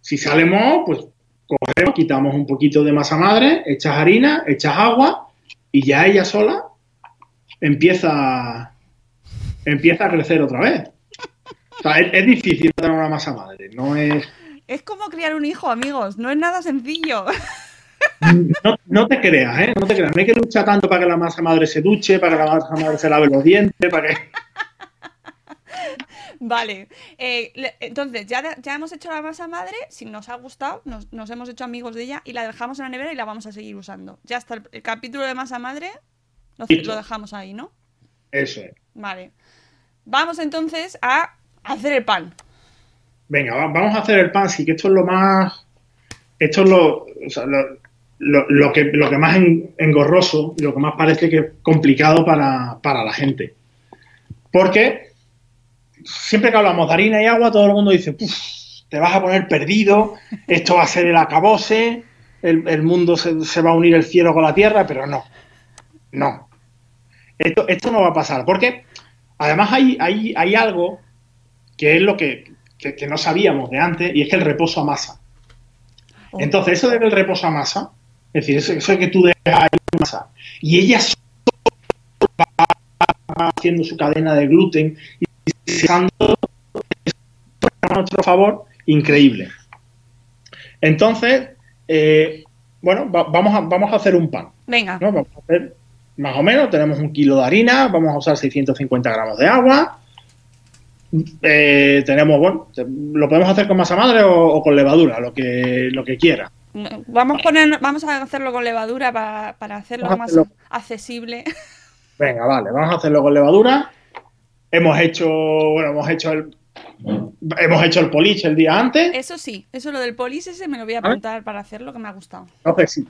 Si sale moho, pues cogemos, quitamos un poquito de masa madre, echas harina, echas agua y ya ella sola empieza, empieza a crecer otra vez. O sea, es, es difícil tener una masa madre, no es... es como criar un hijo, amigos, no es nada sencillo. [laughs] No, no te creas, ¿eh? No te creas. No hay que luchar tanto para que la masa madre se duche, para que la masa madre se lave los dientes, para que... [laughs] Vale, eh, entonces ya, ya hemos hecho la masa madre, si nos ha gustado, nos, nos hemos hecho amigos de ella y la dejamos en la nevera y la vamos a seguir usando. Ya está el, el capítulo de masa madre, lo, lo dejamos ahí, ¿no? Eso es. Vale. Vamos entonces a hacer el pan. Venga, va- vamos a hacer el pan, sí que esto es lo más... Esto es lo, lo, lo- que, lo que más en- engorroso lo que más parece que es complicado para, para la gente. Porque siempre que hablamos de harina y agua, todo el mundo dice, "Puf, te vas a poner perdido, esto va a ser el acabose, el, el mundo se, se va a unir el cielo con la tierra, pero no, no. Esto, esto no va a pasar, porque además hay, hay, hay algo que es lo que, que- que no sabíamos de antes, y es que el reposo amasa. Entonces, eso de que el reposo amasa, es decir, eso, eso que tú dejas ahí masa, y ella sola va haciendo su cadena de gluten y usando a nuestro favor, increíble. Entonces, eh, bueno, va- vamos, a, vamos a hacer un pan. Venga. ¿no? Vamos a hacer más o menos, tenemos un kilo de harina, vamos a usar 650 gramos de agua. Eh, tenemos, bueno, lo podemos hacer con masa madre o, o con levadura, lo que, lo que quiera. Vamos, a poner, vamos a hacerlo con levadura para, para hacerlo Vamos más hacerlo. accesible. Venga, vale, vamos a hacerlo con levadura. Hemos hecho, bueno, hemos hecho el, hemos hecho el polish el día antes. Eso sí, eso lo del polis ese me lo voy a apuntar para hacerlo, que me ha gustado. Entonces, sí,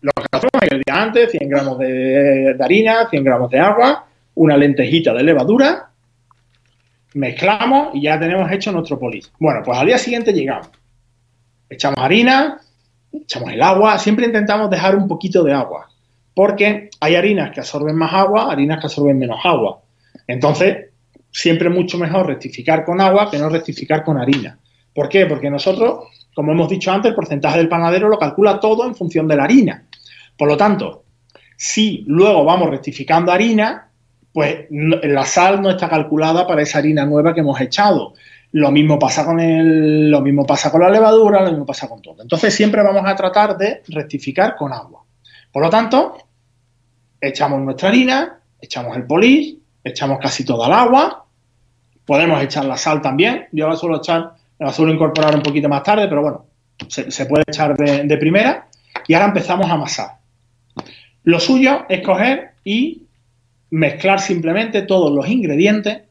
lo que hacemos es el día antes, 100 gramos de, de harina, 100 gramos de agua, una lentejita de levadura, mezclamos y ya tenemos hecho nuestro polish. Bueno, pues al día siguiente llegamos. Echamos harina, echamos el agua, siempre intentamos dejar un poquito de agua, porque hay harinas que absorben más agua, harinas que absorben menos agua. Entonces, siempre mucho mejor rectificar con agua que no rectificar con harina. ¿Por qué? Porque nosotros, como hemos dicho antes, el porcentaje del panadero lo calcula todo en función de la harina. Por lo tanto, si luego vamos rectificando harina, pues la sal no está calculada para esa harina nueva que hemos echado. Lo mismo pasa con el, lo mismo pasa con la levadura, lo mismo pasa con todo. Entonces siempre vamos a tratar de rectificar con agua. Por lo tanto, echamos nuestra harina, echamos el polish, echamos casi toda el agua, podemos echar la sal también. Yo la suelo echar, la suelo incorporar un poquito más tarde, pero bueno, se, se puede echar de, de primera. Y ahora empezamos a amasar. Lo suyo es coger y mezclar simplemente todos los ingredientes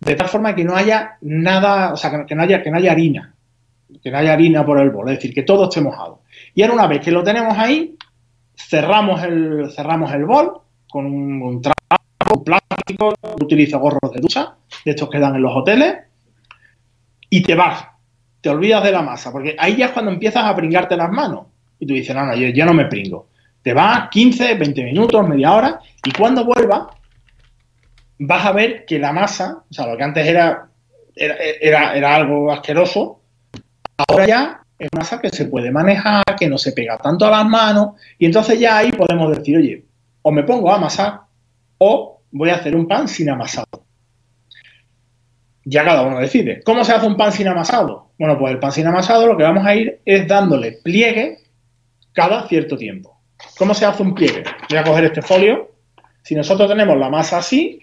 de tal forma que no haya nada, o sea, que, no haya, que no haya harina, que no haya harina por el bol, es decir, que todo esté mojado. Y ahora una vez que lo tenemos ahí, cerramos el, cerramos el bol con un, un trapo, plástico, yo utilizo gorros de ducha, de estos que dan en los hoteles, y te vas, te olvidas de la masa, porque ahí ya es cuando empiezas a pringarte las manos. Y tú dices, no, no, yo ya no me pringo. Te vas 15, 20 minutos, media hora, y cuando vuelvas, vas a ver que la masa, o sea, lo que antes era, era, era, era algo asqueroso, ahora ya es masa que se puede manejar, que no se pega tanto a las manos, y entonces ya ahí podemos decir, oye, o me pongo a amasar o voy a hacer un pan sin amasado. Ya cada uno decide. ¿Cómo se hace un pan sin amasado? Bueno, pues el pan sin amasado lo que vamos a ir es dándole pliegue cada cierto tiempo. ¿Cómo se hace un pliegue? Voy a coger este folio. Si nosotros tenemos la masa así,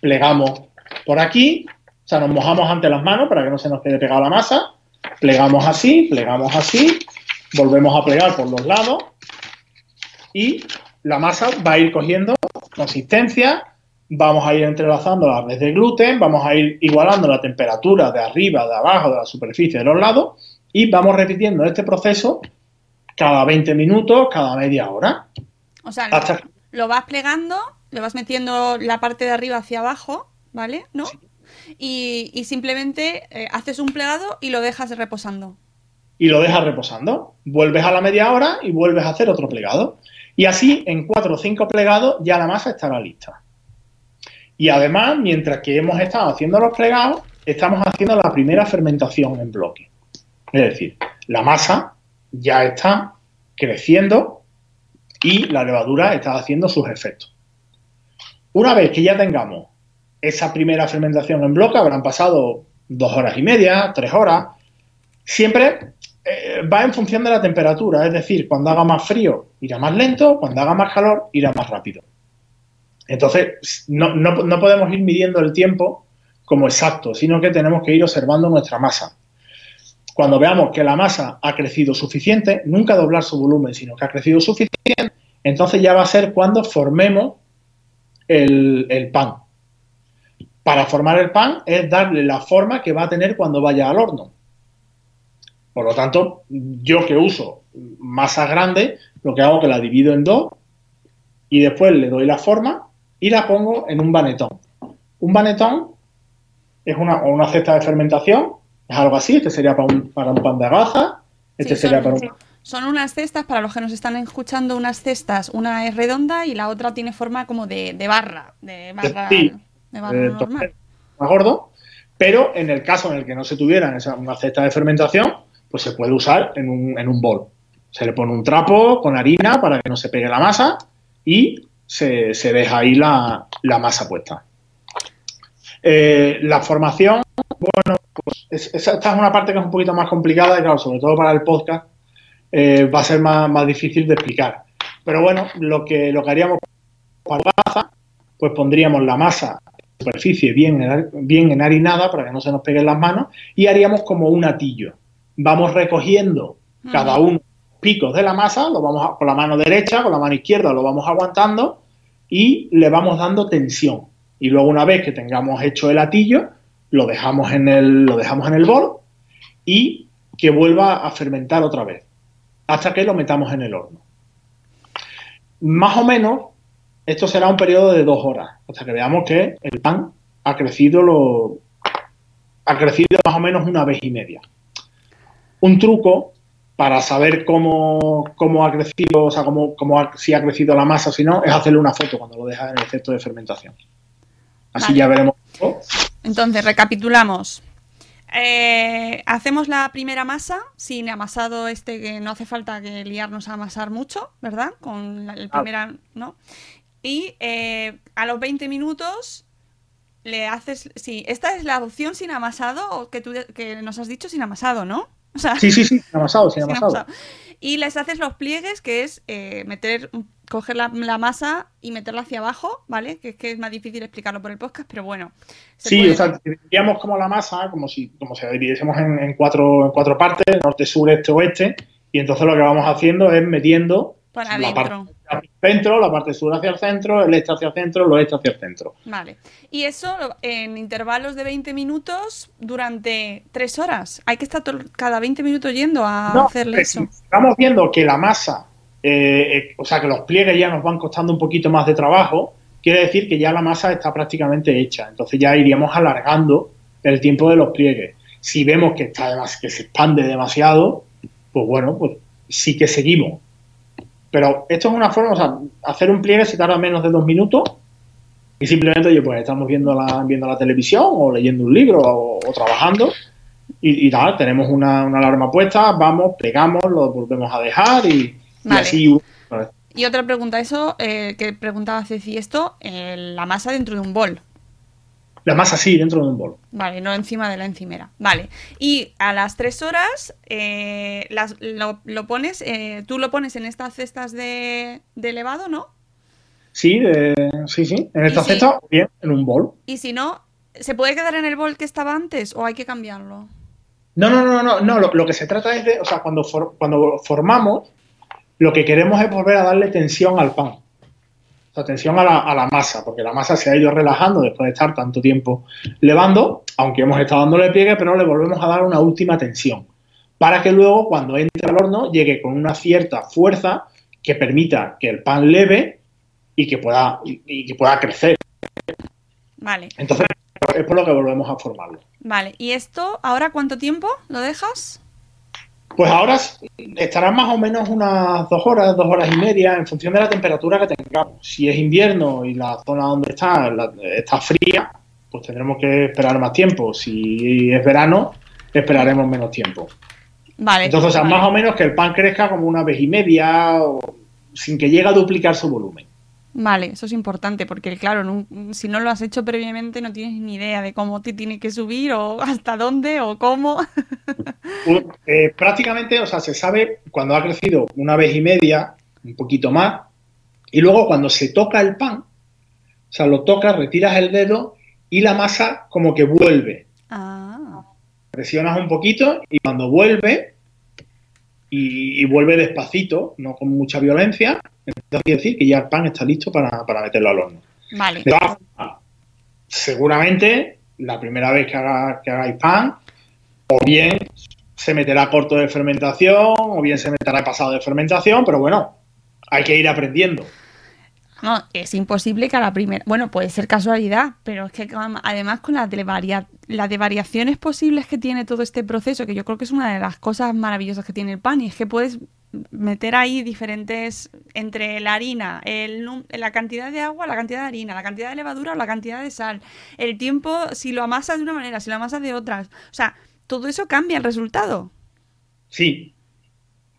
plegamos por aquí, o sea, nos mojamos ante las manos para que no se nos quede pegada la masa, plegamos así, plegamos así, volvemos a plegar por los lados y la masa va a ir cogiendo consistencia, vamos a ir entrelazando las redes de gluten, vamos a ir igualando la temperatura de arriba, de abajo, de la superficie de los lados y vamos repitiendo este proceso cada 20 minutos, cada media hora. O sea, lo, lo vas plegando, lo vas metiendo la parte de arriba hacia abajo, ¿vale? ¿No? Y, y, simplemente eh, haces un plegado y lo dejas reposando. Y lo dejas reposando. Vuelves a la media hora y vuelves a hacer otro plegado. Y así, en cuatro o cinco plegados, ya la masa estará lista. Y además, mientras que hemos estado haciendo los plegados, estamos haciendo la primera fermentación en bloque. Es decir, la masa ya está creciendo y la levadura está haciendo sus efectos. Una vez que ya tengamos esa primera fermentación en bloque, habrán pasado dos horas y media, tres horas, siempre eh, va en función de la temperatura, es decir, cuando haga más frío irá más lento, cuando haga más calor irá más rápido. Entonces, no, no podemos ir midiendo el tiempo como exacto, sino que tenemos que ir observando nuestra masa. Cuando veamos que la masa ha crecido suficiente, nunca doblar su volumen, sino que ha crecido suficiente, entonces ya va a ser cuando formemos el, pan. Para formar el pan es darle la forma que va a tener cuando vaya al horno. Por lo tanto, yo que uso masa grande, lo que hago es que la divido en dos y después le doy la forma y la pongo en un banetón. Un banetón es una, una cesta de fermentación es algo así, este sería para un, para un pan de agaza, este Sí, sería son, para un... son unas cestas, para los que nos están escuchando, unas cestas, una es redonda y la otra tiene forma como de, de barra, de barra, Sí, de barra eh, normal. más gordo, pero en el caso en el que no se tuvieran esa, una cesta de fermentación, pues se puede usar en un, en un bol. Se le pone un trapo con harina para que no se pegue la masa y se, se deja ahí la, la masa puesta. Eh, la formación, bueno, es- esta es una parte que es un poquito más complicada y claro, sobre todo para el podcast, eh, va a ser más, más difícil de explicar. Pero bueno, lo que, lo que haríamos para la masa, pues pondríamos la masa en superficie bien, bien enharinada para que no se nos peguen las manos y haríamos como un atillo. Vamos recogiendo cada uno picos de la masa, lo vamos a- con la mano derecha, con la mano izquierda lo vamos aguantando y le vamos dando tensión. Y luego una vez que tengamos hecho el atillo, lo dejamos en el, lo dejamos en el bol y que vuelva a fermentar otra vez hasta que lo metamos en el horno. Más o menos, esto será un periodo de dos horas, hasta que veamos que el pan ha crecido lo ha crecido más o menos una vez y media. Un truco para saber cómo, cómo ha crecido, o sea, cómo, cómo ha- si ha crecido la masa o si no, es hacerle una foto cuando lo dejas en el efecto de fermentación. Así Vale. ya veremos. Entonces, recapitulamos. Eh, hacemos la primera masa sin amasado este que no hace falta que liarnos a amasar mucho, ¿verdad? Con la, el Ah. primera, ¿no? Y eh, a los 20 minutos le haces, sí, esta es la opción sin amasado que tú que nos has dicho sin amasado, ¿no? O sea, Sí, sí, sí, sin amasado, sin [laughs] sin amasado. amasado. Y les haces los pliegues, que es eh, meter, coger la, la masa y meterla hacia abajo, ¿vale? Que es que es más difícil explicarlo por el podcast, pero bueno. Sí, puede- o sea, como la masa, como si, como si la dividiésemos en, en cuatro, en cuatro partes, norte, sur, este, oeste, y entonces lo que vamos haciendo es metiendo Para la adentro. parte hacia el centro, la parte sur hacia el centro, el este hacia el centro, el oeste hacia el centro. Vale. Y eso en intervalos de 20 minutos durante 3 horas. Hay que estar cada 20 minutos yendo a No, hacerle eh, eso. Estamos viendo que la masa, eh, eh, o sea, que los pliegues ya nos van costando un poquito más de trabajo, quiere decir que ya la masa está prácticamente hecha. Entonces ya iríamos alargando el tiempo de los pliegues. Si vemos que, está demas- que se expande demasiado, pues bueno, pues sí que seguimos. Pero esto es una forma, o sea, hacer un pliegue se tarda menos de dos minutos y simplemente oye, pues estamos viendo la, viendo la televisión o leyendo un libro o, trabajando y, y nada, tenemos una, una alarma puesta, vamos, pegamos, lo volvemos a dejar y, y Vale. así. Y otra pregunta, eso eh, que preguntaba Ceci, esto, eh, la masa dentro de un bol. La masa sí, dentro de un bol. Vale, no encima de la encimera. Vale. Y a las tres horas eh, las, lo, lo pones, eh, tú lo pones en estas cestas de, de elevado, ¿no? Sí, sí, sí. En esta cesta, bien, en un bol. Y si no, ¿se puede quedar en el bol que estaba antes o hay que cambiarlo? No, no, no, no, no. Lo, lo que se trata es de, o sea, cuando, for- cuando formamos, lo que queremos es volver a darle tensión al pan. O sea, tensión a la, a la masa, porque la masa se ha ido relajando después de estar tanto tiempo levando, aunque hemos estado dándole pliegue, pero le volvemos a dar una última tensión. Para que luego, cuando entre al horno, llegue con una cierta fuerza que permita que el pan leve y que pueda, y- y que pueda crecer. Vale, Entonces, es por lo que volvemos a formarlo. vale. ¿Y esto ahora cuánto tiempo lo dejas? Pues ahora estarán más o menos unas dos horas, dos horas y media, en función de la temperatura que tengamos. Si es invierno y la zona donde está la- está fría, pues tendremos que esperar más tiempo. Si es verano, esperaremos menos tiempo. Vale. Entonces, o sea, vale. más o menos que el pan crezca como una vez y media, o sin que llegue a duplicar su volumen. Vale, eso es importante porque, claro, si no lo has hecho previamente no tienes ni idea de cómo te tiene que subir o [laughs] hasta dónde o cómo. [laughs] Eh, prácticamente, o sea, se sabe cuando ha crecido una vez y media, un poquito más, y luego cuando se toca el pan, o sea, lo tocas, retiras el dedo y la masa como que vuelve. Ah, Presionas un poquito y cuando vuelve, y, y vuelve despacito, no con mucha violencia, entonces quiere decir que ya el pan está listo para, para meterlo al horno. vale. De todas formas, seguramente la primera vez que, haga- que hagáis pan, o bien se meterá corto de fermentación, o bien se meterá pasado de fermentación, pero bueno, hay que ir aprendiendo. No, es imposible que a la primera. Bueno, puede ser casualidad, pero es que además con las de, varia- las de variaciones posibles que tiene todo este proceso, que yo creo que es una de las cosas maravillosas que tiene el pan, y es que puedes meter ahí diferentes entre la harina, el, la cantidad de agua, la cantidad de harina, la cantidad de levadura o la cantidad de sal, el tiempo, si lo amasas de una manera, si lo amasas de otras. O sea, todo eso cambia el resultado. Sí.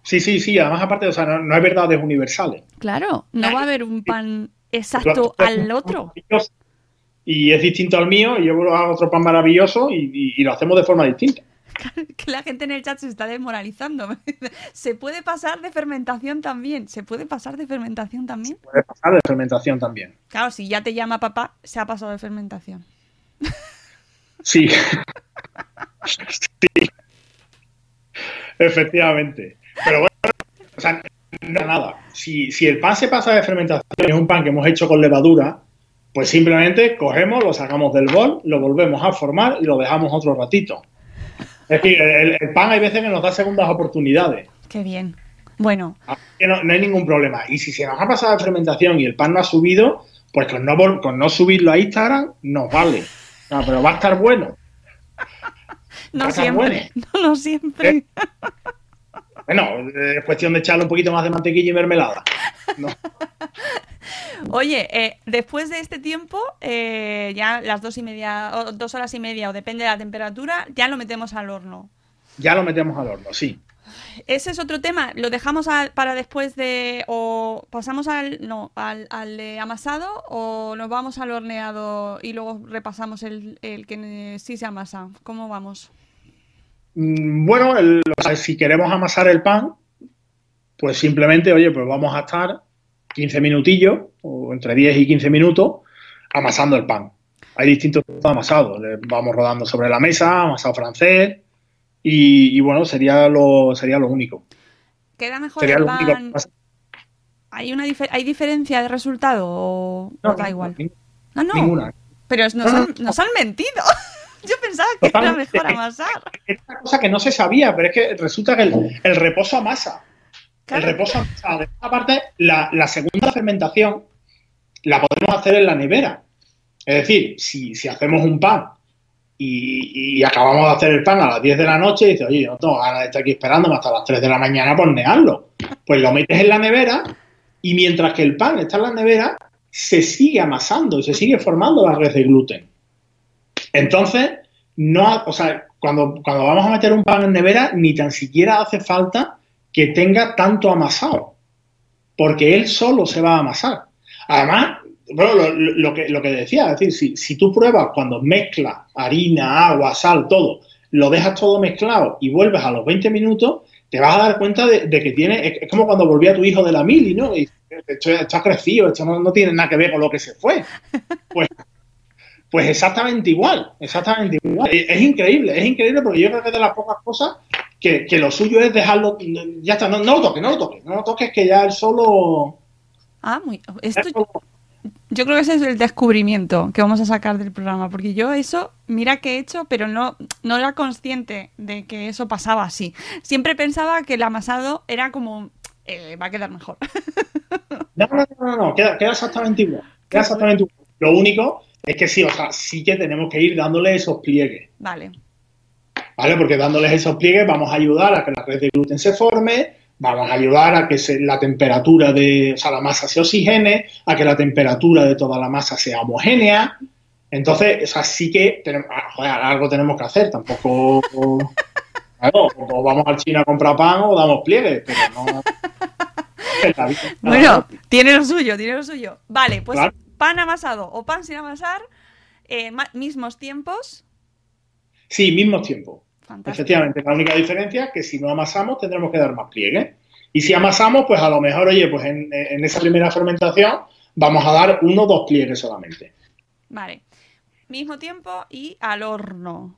Sí, sí, sí. Además, aparte, o sea, no, no hay verdades universales. Claro, no va a haber un pan exacto al otro. Y es distinto al mío, y yo hago otro pan maravilloso y, y- y lo hacemos de forma distinta. [laughs] que la gente en el chat se está desmoralizando. [laughs] se puede pasar de fermentación también. Se puede pasar de fermentación también. Puede pasar de fermentación también. Claro, si ya te llama papá, se ha pasado de fermentación. [laughs] Sí. sí. Efectivamente. Pero bueno, o sea, no nada. Si, si el pan se pasa de fermentación y es un pan que hemos hecho con levadura, pues simplemente cogemos, lo sacamos del bol, lo volvemos a formar y lo dejamos otro ratito. Es decir, el, el pan hay veces que nos da segundas oportunidades. Qué bien. Bueno, no, no hay ningún problema. Y si se nos ha pasado de fermentación y el pan no ha subido, pues con no, con no subirlo a Instagram nos vale. No, pero va a estar bueno. no siempre. No, no siempre. Bueno, [laughs] eh, es cuestión de echarle un poquito más de mantequilla y mermelada. No. [laughs] Oye, eh, después de este tiempo, eh, ya las dos y media, o dos horas y media, o depende de la temperatura, ya lo metemos al horno. Ya lo metemos al horno, sí. Ese es otro tema. ¿Lo dejamos para después de. o pasamos al. no, al, al de amasado o nos vamos al horneado y luego repasamos el, el que sí se amasa? ¿Cómo vamos? Mm, Bueno, el- o sea, si queremos amasar el pan, pues simplemente, oye, pues vamos a estar 15 minutillos, o entre 10 y 15 minutos, amasando el pan. Hay distintos tipos de amasado. Le Vamos rodando sobre la mesa, amasado francés, y, y bueno, sería lo, sería lo único. ¿Queda mejor Sería el lo único. pan? ¿Hay, una ¿Hay diferencia de resultado o, o da igual? No, no. Ninguna. Pero nos, No, no, han, nos han mentido. [laughs] Yo pensaba que era mejor amasar. Es una cosa que no se sabía, pero es que resulta que el, el reposo amasa. El reposo amasa. Además, aparte, la, la segunda fermentación la podemos hacer en la nevera. Es decir, si, si hacemos un pan y, y acabamos de hacer el pan a las 10 de la noche y dices, oye, yo no tengo ganas de estar aquí esperándome hasta las 3 de la mañana por hornearlo. Pues lo metes en la nevera y mientras que el pan está en la nevera, se sigue amasando y se sigue formando la red de gluten. Entonces, no, o sea, cuando, cuando vamos a meter un pan en nevera, ni tan siquiera hace falta que tenga tanto amasado. porque él solo se va a amasar. Además, bueno, lo, que, lo que decía, es decir, si, si tú pruebas cuando mezclas harina, agua, sal, todo, lo dejas todo mezclado y vuelves a los 20 minutos, te vas a dar cuenta de, que tiene, es, como cuando volvía tu hijo de la mili, ¿no? Y esto, esto ha crecido, esto no, no, tiene nada que ver con lo que se fue. Pues, pues exactamente igual, exactamente igual. Es, es, increíble, es increíble porque yo creo que es de las pocas cosas que, que lo suyo es dejarlo, ya está, no, no, lo toques, no lo toques, no lo toques que ya él solo... Ah, muy... Esto... Yo creo que ese es el descubrimiento que vamos a sacar del programa, porque yo eso, mira que he hecho, pero no, no era consciente de que eso pasaba así. Siempre pensaba que el amasado era como, eh, va a quedar mejor. No, no, no, no, queda, queda exactamente igual. Queda exactamente igual. Lo único es que sí, o sea, sí que tenemos que ir dándole esos pliegues. Vale. ¿Vale? Porque dándoles esos pliegues vamos a ayudar a que la red de gluten se forme, vamos a ayudar a que se, la temperatura de o sea, la masa se oxigene, a que la temperatura de toda la masa sea homogénea. Entonces, o sea, sí que tenemos, ah, joder, algo tenemos que hacer, tampoco... [laughs] Claro, o vamos al China a comprar pan o damos pliegues, pero no... [laughs] Bueno, tiene lo suyo, tiene lo suyo. Vale, pues claro. pan amasado o pan sin amasar, eh, mismos tiempos. Sí, mismos tiempos. Fantástico. Efectivamente, la única diferencia es que si no amasamos tendremos que dar más pliegue. Y si amasamos, pues a lo mejor, oye, pues en, en esa primera fermentación vamos a dar uno o dos pliegues solamente. Vale. Mismo tiempo y al horno.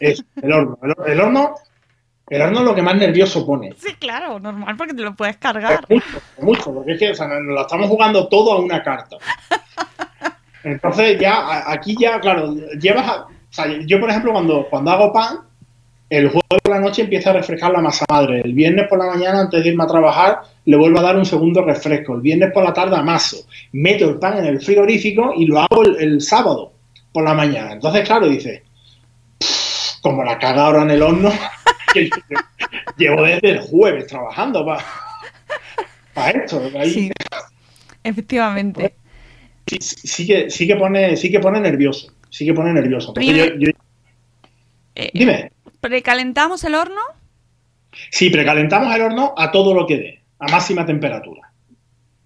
Es el horno. El, el horno el horno es lo que más nervioso pone. Sí, claro, normal, porque te lo puedes cargar. Mucho, mucho, porque es que o sea, nos lo estamos jugando todo a una carta. [laughs] Entonces ya, aquí ya, claro, llevas a, sea, yo por ejemplo cuando, cuando hago pan, el jueves por la noche empieza a refrescar la masa madre. El viernes por la mañana, antes de irme a trabajar, le vuelvo a dar un segundo refresco. El viernes por la tarde amaso. Meto el pan en el frigorífico y lo hago el, el sábado por la mañana. Entonces, claro, dice, como la caga ahora en el horno, [laughs] llevo desde el jueves trabajando para pa esto. Ahí. Sí, efectivamente. Sí, sí, que, sí, que pone, sí que pone nervioso. Sí que pone nervioso. Yo, yo... Eh, Dime. ¿Precalentamos el horno? Sí, precalentamos el horno a todo lo que dé, a máxima temperatura.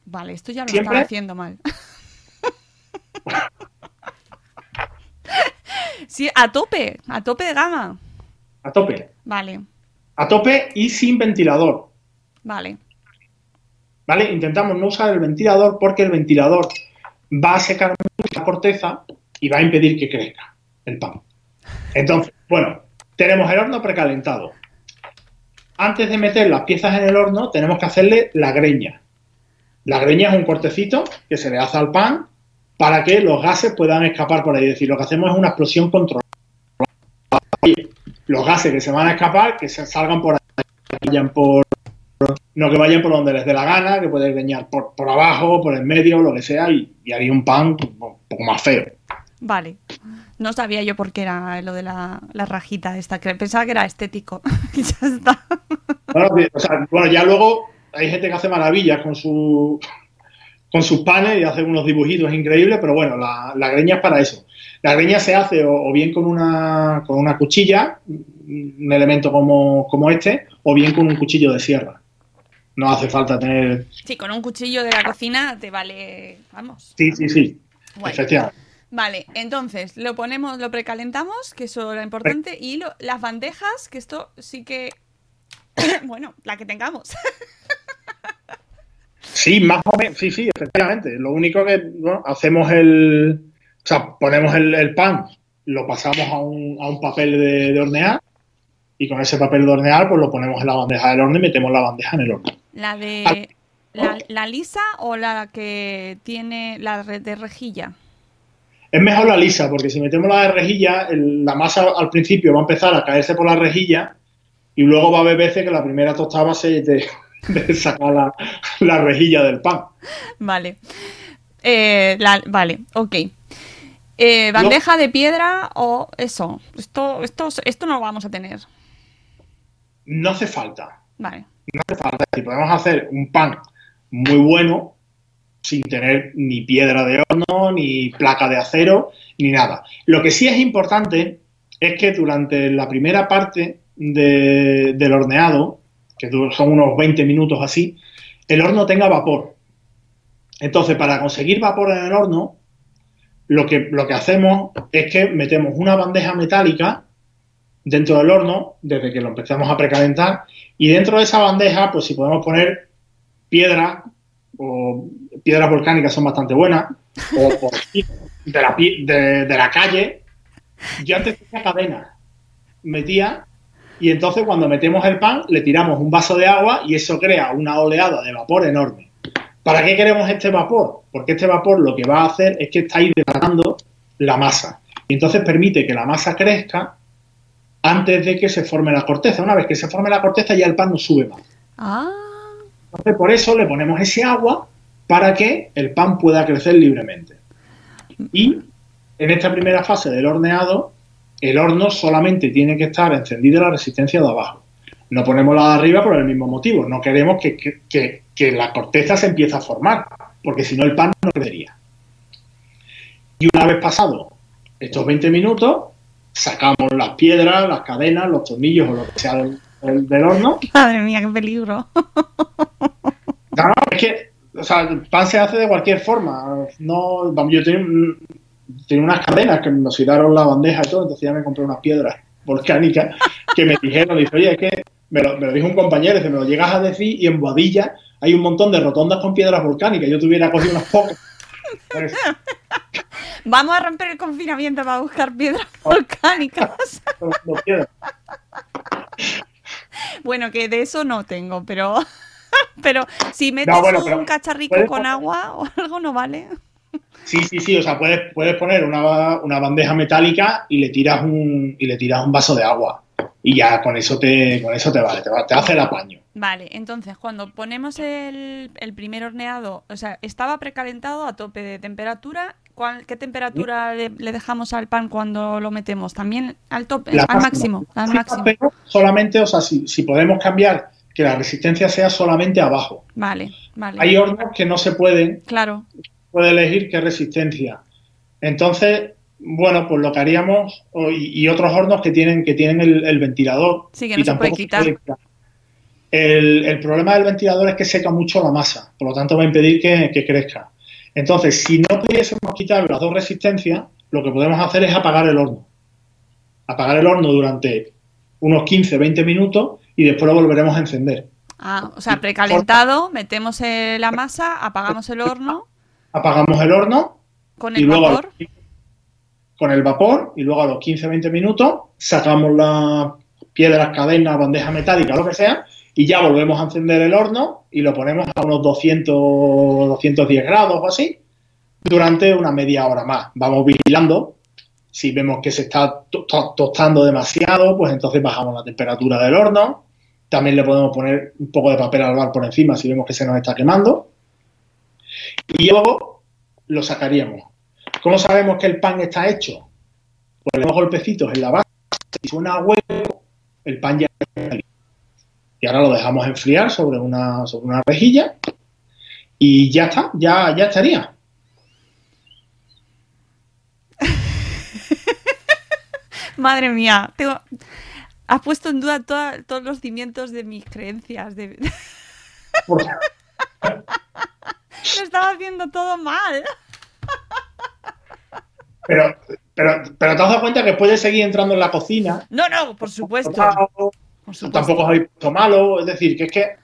Vale, esto ya lo ¿Siempre? estaba haciendo mal. [laughs] sí, a tope, a tope de gama. A tope. Vale. A tope y sin ventilador. Vale. ¿Vale? Intentamos no usar el ventilador porque el ventilador va a secar mucho la corteza y va a impedir que crezca el pan. Entonces, bueno, tenemos el horno precalentado. Antes de meter las piezas en el horno, tenemos que hacerle la greña. La greña es un cortecito que se le hace al pan para que los gases puedan escapar por ahí. Es decir, lo que hacemos es una explosión controlada. Los gases que se van a escapar, que se salgan por ahí, que vayan por, no que vayan por donde les dé la gana, que pueden greñar por, por abajo, por el medio, lo que sea, y, y haría un pan un poco más feo. Vale. No sabía yo por qué era lo de la, la rajita esta, que pensaba que era estético. [laughs] y ya está. Bueno, o sea, bueno, ya luego hay gente que hace maravillas con su con sus panes y hace unos dibujitos increíbles, pero bueno, la, la greña es para eso. La greña se hace o, o, bien con una, con una cuchilla, un elemento como, como este, o bien con un cuchillo de sierra. No hace falta tener... Sí, con un cuchillo de la cocina te vale, vamos. Sí, sí, sí, bueno. efectivamente. Vale, entonces lo ponemos, lo precalentamos, que eso era importante, y lo, las bandejas, que esto sí que, [coughs] bueno, la que tengamos. [laughs] sí, más o menos, sí, sí, efectivamente. Lo único que bueno, hacemos el, o sea, ponemos el, el pan, lo pasamos a un, a un papel de, de, hornear y con ese papel de hornear pues lo ponemos en la bandeja del horno y metemos la bandeja en el horno. ¿La de la, la lisa o la que tiene la de rejilla? Es mejor la lisa, porque si metemos la de rejilla, el, la masa al principio va a empezar a caerse por la rejilla y luego va a haber veces que la primera tostada se te, [laughs] te saca la, la, rejilla del pan. Vale. Eh, la, vale, ok. Eh, ¿Bandeja no. de piedra o eso? Esto, esto, esto no lo vamos a tener. No hace falta. Vale. No hace falta. Si podemos hacer un pan muy bueno, sin tener ni piedra de horno, ni placa de acero, ni nada. Lo que sí es importante es que durante la primera parte de, del horneado, que son unos 20 minutos así, el horno tenga vapor. Entonces, para conseguir vapor en el horno, lo que, lo que hacemos es que metemos una bandeja metálica dentro del horno, desde que lo empezamos a precalentar, y dentro de esa bandeja, pues si podemos poner piedras, o piedras volcánicas son bastante buenas, o, [laughs] de, la, de, de la calle, yo antes tenía cadena, metía y entonces cuando metemos el pan le tiramos un vaso de agua y eso crea una oleada de vapor enorme. ¿Para qué queremos este vapor? Porque este vapor lo que va a hacer es que está hidratando la masa y entonces permite que la masa crezca antes de que se forme la corteza. Una vez que se forme la corteza ya el pan no sube más. Ah. Entonces por eso le ponemos ese agua para que el pan pueda crecer libremente. Y en esta primera fase del horneado el horno solamente tiene que estar encendido la resistencia de abajo. No ponemos la de arriba por el mismo motivo. No queremos que, la corteza se empiece a formar, porque si no el pan no crecería. Y una vez pasado estos 20 minutos, sacamos las piedras, las cadenas, los tornillos o lo que sea del, horno. Madre mía, qué peligro. No, no, es que o sea, el pan se hace de cualquier forma. No, yo tenía unas cadenas que nos tiraron la bandeja y todo, entonces ya me compré unas piedras volcánicas [laughs] que me dijeron, dice, oye, es que me lo, dijo un compañero, dice, me lo llegas a decir y en Boadilla hay un montón de rotondas con piedras volcánicas, yo tuviera cogido unas pocas. [laughs] Vamos a romper el confinamiento para buscar piedras [laughs] volcánicas. bueno, que de eso no tengo, pero [laughs] pero si metes un cacharrico con agua o algo no vale. Sí, sí, sí, o sea, puedes, puedes poner una, una, bandeja metálica y le tiras un y le tiras un vaso de agua y ya con eso te con eso te vale, te, te hace el apaño. Vale, entonces cuando ponemos el, el primer horneado, o sea, estaba precalentado a tope de temperatura, ¿qué temperatura le, dejamos al pan cuando lo metemos? También al tope, al máximo, al máximo. solamente, o sea, si, si podemos cambiar que la resistencia sea solamente abajo. Vale, vale. Hay hornos que no se pueden. Claro puede elegir qué resistencia. Entonces, bueno, pues lo que haríamos, y, otros hornos que tienen, que tienen el, ventilador. Sí, que no se puede quitar. El, problema del ventilador es que seca mucho la masa, por lo tanto va a impedir que, crezca. Entonces, si no pudiésemos quitar las dos resistencias, lo que podemos hacer es apagar el horno. Apagar el horno durante unos 15-20 minutos y después lo volveremos a encender. Ah, o sea, precalentado, metemos la masa, apagamos el horno apagamos el horno. ¿Con el vapor? con el vapor y luego a los 15-20 minutos sacamos las piedras, cadenas, bandeja metálica, lo que sea, y ya volvemos a encender el horno y lo ponemos a unos 200, 210 grados o así durante una media hora más. Vamos vigilando. Si vemos que se está tostando demasiado, pues entonces bajamos la temperatura del horno. También le podemos poner un poco de papel albal por encima si vemos que se nos está quemando y luego lo sacaríamos. ¿Cómo sabemos que el pan está hecho? Pues le golpecitos en la base, si suena a huevo, el pan ya está listo. Y ahora lo dejamos enfriar sobre una, sobre una rejilla y ya está, ya, ya estaría. [laughs] Madre mía. Has puesto en duda todos los cimientos de mis creencias. De... [laughs] Lo estaba haciendo todo mal. Pero, pero, pero te has dado cuenta que puedes seguir entrando en la cocina. No, no, por supuesto. Tampoco os habéis puesto malo. Es decir, que es que.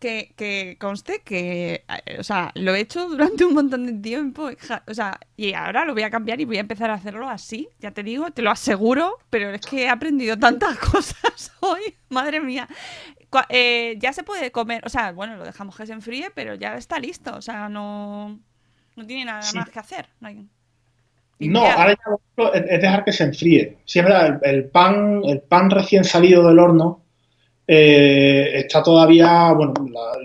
Que, que conste que, o sea, lo he hecho durante un montón de tiempo, o sea, y ahora lo voy a cambiar y voy a empezar a hacerlo así, ya te digo, te lo aseguro, pero es que he aprendido tantas [laughs] cosas hoy, madre mía. Eh, ya se puede comer, o sea, bueno, lo dejamos que se enfríe, pero ya está listo, o sea, no, no tiene nada más que hacer. No, ahora ya es dejar que se enfríe. Siempre el, pan, el pan recién salido del horno eh, está todavía, bueno,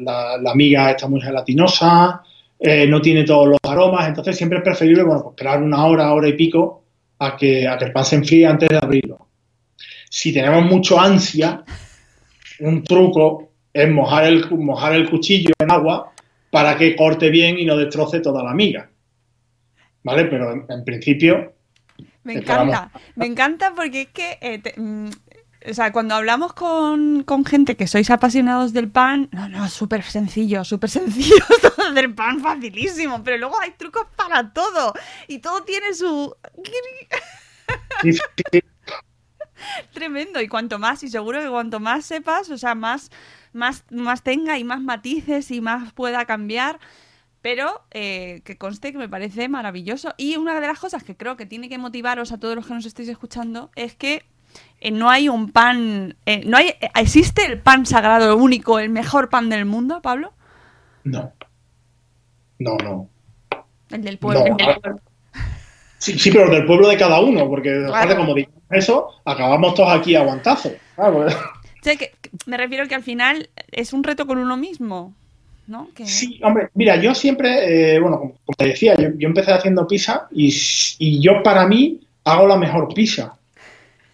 la, la, miga está muy gelatinosa, eh, no tiene todos los aromas, entonces siempre es preferible, bueno, pues esperar una hora, hora y pico a que, a que el pan se enfríe antes de abrirlo. Si tenemos mucho ansia, un truco es mojar el, mojar el cuchillo en agua para que corte bien y no destroce toda la miga. ¿Vale? Pero en, principio... Me encanta, me encanta porque es que... Eh, mm, o sea, cuando hablamos con, con gente que sois apasionados del pan, no, no, súper sencillo, súper sencillo [laughs] todo hacer pan facilísimo, pero luego hay trucos para todo y todo tiene su... Tremendo, y cuanto más, y seguro que cuanto más sepas, o sea, más, más, más tenga y más matices y más pueda cambiar, pero eh, que conste que me parece maravilloso. Y una de las cosas que creo que tiene que motivaros a todos los que nos estéis escuchando es que eh, no hay un pan, eh, no hay, ¿existe el pan sagrado único, el mejor pan del mundo, Pablo? No. No, no. El del pueblo. No, el del ah, pueblo. Sí, sí, pero del pueblo de cada uno, porque Claro. aparte, como digamos eso, acabamos todos aquí a guantazos. Claro, pues, O sea, que, me refiero que al final es un reto con uno mismo, ¿no? Sí, hombre, mira, yo siempre, eh, bueno, como, te decía, yo, yo empecé haciendo pizza y, y yo para mí hago la mejor pizza,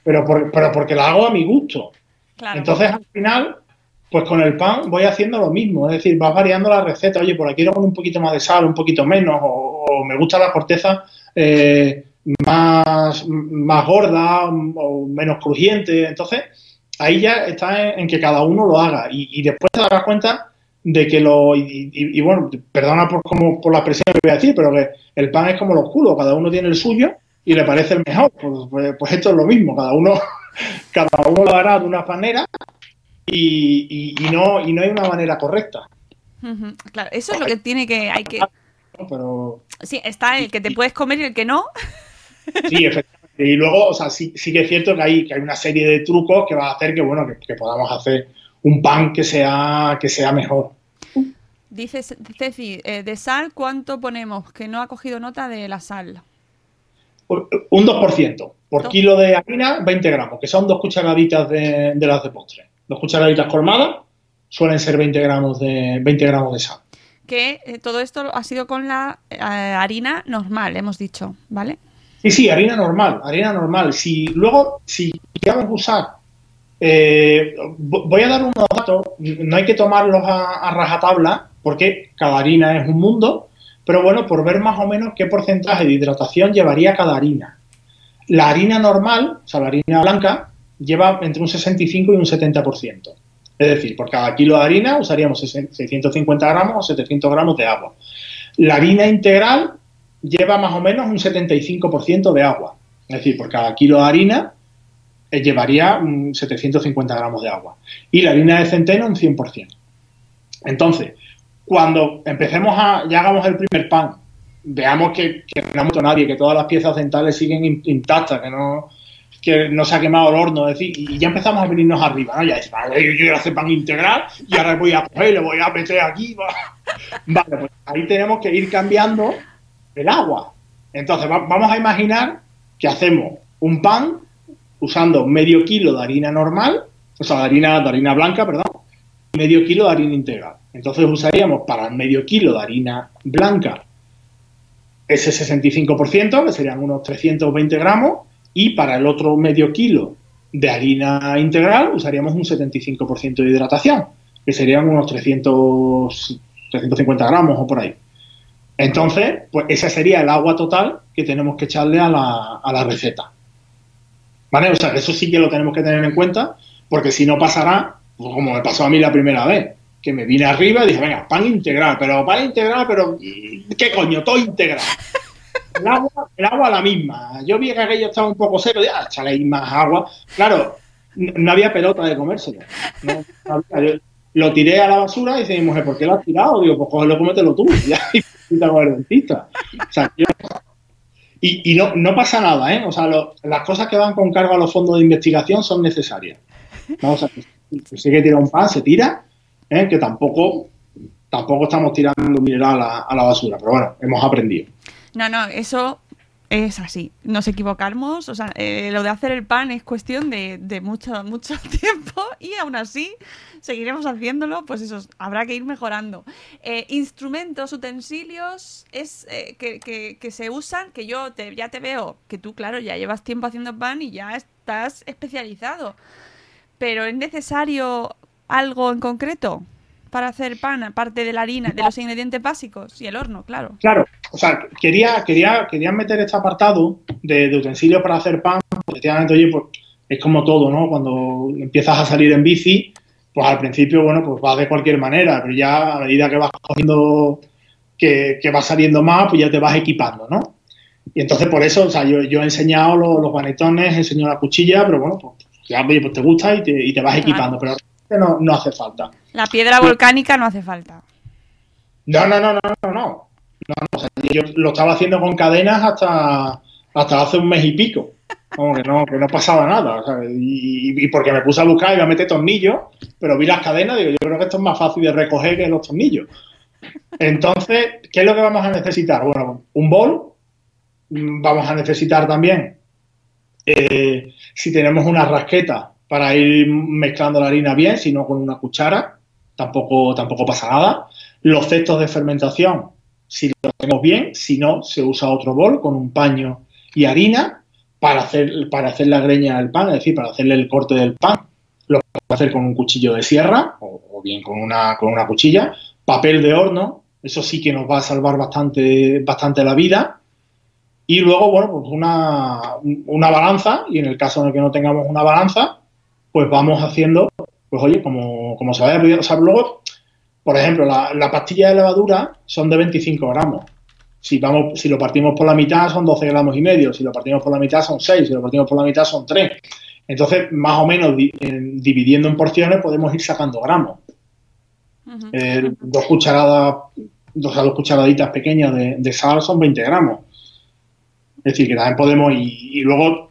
pero, por- pero porque la hago a mi gusto. Claro. Entonces, al final, pues con el pan voy haciendo lo mismo, es decir, vas variando la receta, oye, por aquí le pongo un poquito más de sal, un poquito menos, o, o me gusta la corteza eh, más, más gorda o menos crujiente, entonces ahí ya está en, en que cada uno lo haga. Y, y después te darás cuenta de que lo, y, y- y bueno, perdona por, como, por la expresión que voy a decir, pero que el pan es como los culos, cada uno tiene el suyo y le parece el mejor, pues, pues- pues esto es lo mismo, cada uno, [laughs] cada uno lo hará de una manera y, y- y no, y no hay una manera correcta. Claro, eso es lo que tiene que, hay que... Sí, está el que te puedes comer y el que no. [laughs] sí, efectivamente. Y luego, o sea, sí, sí que es cierto que hay, que hay una serie de trucos que va a hacer que, bueno, que, que podamos hacer un pan que sea, que sea mejor. Dice Ce- Ceci, eh, de sal, ¿cuánto ponemos? Que no ha cogido nota de la sal. Un 2%. Por kilo de harina, 20 gramos, que son dos cucharaditas de, de las de postre. Dos cucharaditas colmadas suelen ser 20 gramos de, 20 gramos de sal. Que eh, todo esto ha sido con la eh, harina normal, hemos dicho, ¿vale? Sí, sí, harina normal, harina normal. Si luego, si queremos usar, eh, vo- voy a dar unos datos, no hay que tomarlos a, a rajatabla, porque cada harina es un mundo, pero bueno, por ver más o menos qué porcentaje de hidratación llevaría cada harina. La harina normal, o sea, la harina blanca, lleva entre un 65 y un 70%. Es decir, por cada kilo de harina usaríamos 650 gramos o 700 gramos de agua. La harina integral lleva más o menos un 75% de agua. Es decir, por cada kilo de harina eh, llevaría mm, 750 gramos de agua. Y la harina de centeno un 100%. Entonces, cuando empecemos a, ya hagamos el primer pan, veamos que, que no ha muerto nadie, que todas las piezas dentales siguen in- intactas, que no, que no se ha quemado el horno, es decir, y ya empezamos a venirnos arriba, ¿no? Ya es, vale, yo quiero hacer pan integral y ahora voy a coger, le voy a meter aquí. [laughs] va. Vale, pues ahí tenemos que ir cambiando el agua. Entonces, va- vamos a imaginar que hacemos un pan usando medio kilo de harina normal, o sea, de harina, de harina blanca, perdón, medio kilo de harina integral. Entonces usaríamos para medio kilo de harina blanca ese 65%, que serían unos 320 gramos, y para el otro medio kilo de harina integral usaríamos un 75% de hidratación, que serían unos 300, 350 gramos o por ahí. Entonces, pues ese sería el agua total que tenemos que echarle a la, a la receta. ¿Vale? O sea, eso sí que lo tenemos que tener en cuenta, porque si no pasará, pues como me pasó a mí la primera vez, que me vine arriba y dije, venga, pan integral, pero pan integral, pero ¿qué coño? Todo integral. El agua, el agua la misma. Yo vi que aquello estaba un poco seco, ya, échale ahí más agua. Claro, no había pelota de comérselo. No, lo tiré a la basura y dice mi mujer, ¿por qué lo has tirado? Digo, pues cógelo, cómetelo tú. [laughs] Y dentista. O sea, y, no, no pasa nada, ¿eh? O sea, las cosas que van con cargo a los fondos de investigación son necesarias. ¿no? O sea, que si se quiere tirar un pan, se tira, ¿eh? que tampoco, tampoco estamos tirando mineral a, la basura, pero bueno, hemos aprendido. No, no, eso es así. Nos equivocamos. O sea, eh, lo de hacer el pan es cuestión de, mucho, [laughs] mucho tiempo y aún así seguiremos haciéndolo. Pues eso, habrá que ir mejorando. Eh, instrumentos, utensilios es que, que- que se usan, que yo te, ya te veo, que tú, claro, ya llevas tiempo haciendo pan y ya estás especializado. Pero ¿es necesario algo en concreto para hacer pan, aparte de la harina, de los ingredientes básicos y el horno, claro? Claro, o sea, quería, quería, quería meter este apartado de, de utensilios para hacer pan, porque efectivamente, oye, pues es como todo, ¿no? Cuando empiezas a salir en bici, pues al principio, bueno, pues vas de cualquier manera, pero ya a medida que vas cogiendo, que, que vas saliendo más, pues ya te vas equipando, ¿no? Y entonces por eso, o sea, yo, yo he enseñado los, los banetones, he enseñado la cuchilla, pero bueno, pues ya oye, pues te gusta y te, y te vas equipando, pero no, no hace falta. La piedra volcánica no hace falta. No, no, no, no, no, no. no, no, o sea, yo lo estaba haciendo con cadenas hasta, hasta hace un mes y pico. Como que no, que no pasaba nada. y, y porque me puse a buscar y iba a meter tornillos, pero vi las cadenas y digo, yo creo que esto es más fácil de recoger que los tornillos. Entonces, ¿qué es lo que vamos a necesitar? Bueno, un bol, mm, vamos a necesitar también, eh, si tenemos una rasqueta para ir mezclando la harina bien, si no con una cuchara, tampoco, tampoco pasa nada. Los cestos de fermentación, si lo tenemos bien, si no, se usa otro bol con un paño y harina para hacer, para hacer la greña del pan, es decir, para hacerle el corte del pan. Lo podemos hacer con un cuchillo de sierra o, o bien con una, con una cuchilla. Papel de horno, eso sí que nos va a salvar bastante, bastante la vida. Y luego, bueno, pues una, una balanza, y en el caso en el que no tengamos una balanza, pues vamos haciendo, pues oye, como, como se vaya pidiendo. O sea, luego, por ejemplo, la, la pastilla de levadura son de 25 gramos. Si, vamos, si lo partimos por la mitad son 12 gramos y medio, si lo partimos por la mitad son 6, si lo partimos por la mitad son 3. Entonces, más o menos di- en- dividiendo en porciones podemos ir sacando gramos. Eh, dos cucharadas, dos, dos cucharaditas pequeñas de, de sal son 20 gramos. Es decir, que también podemos, y, y luego,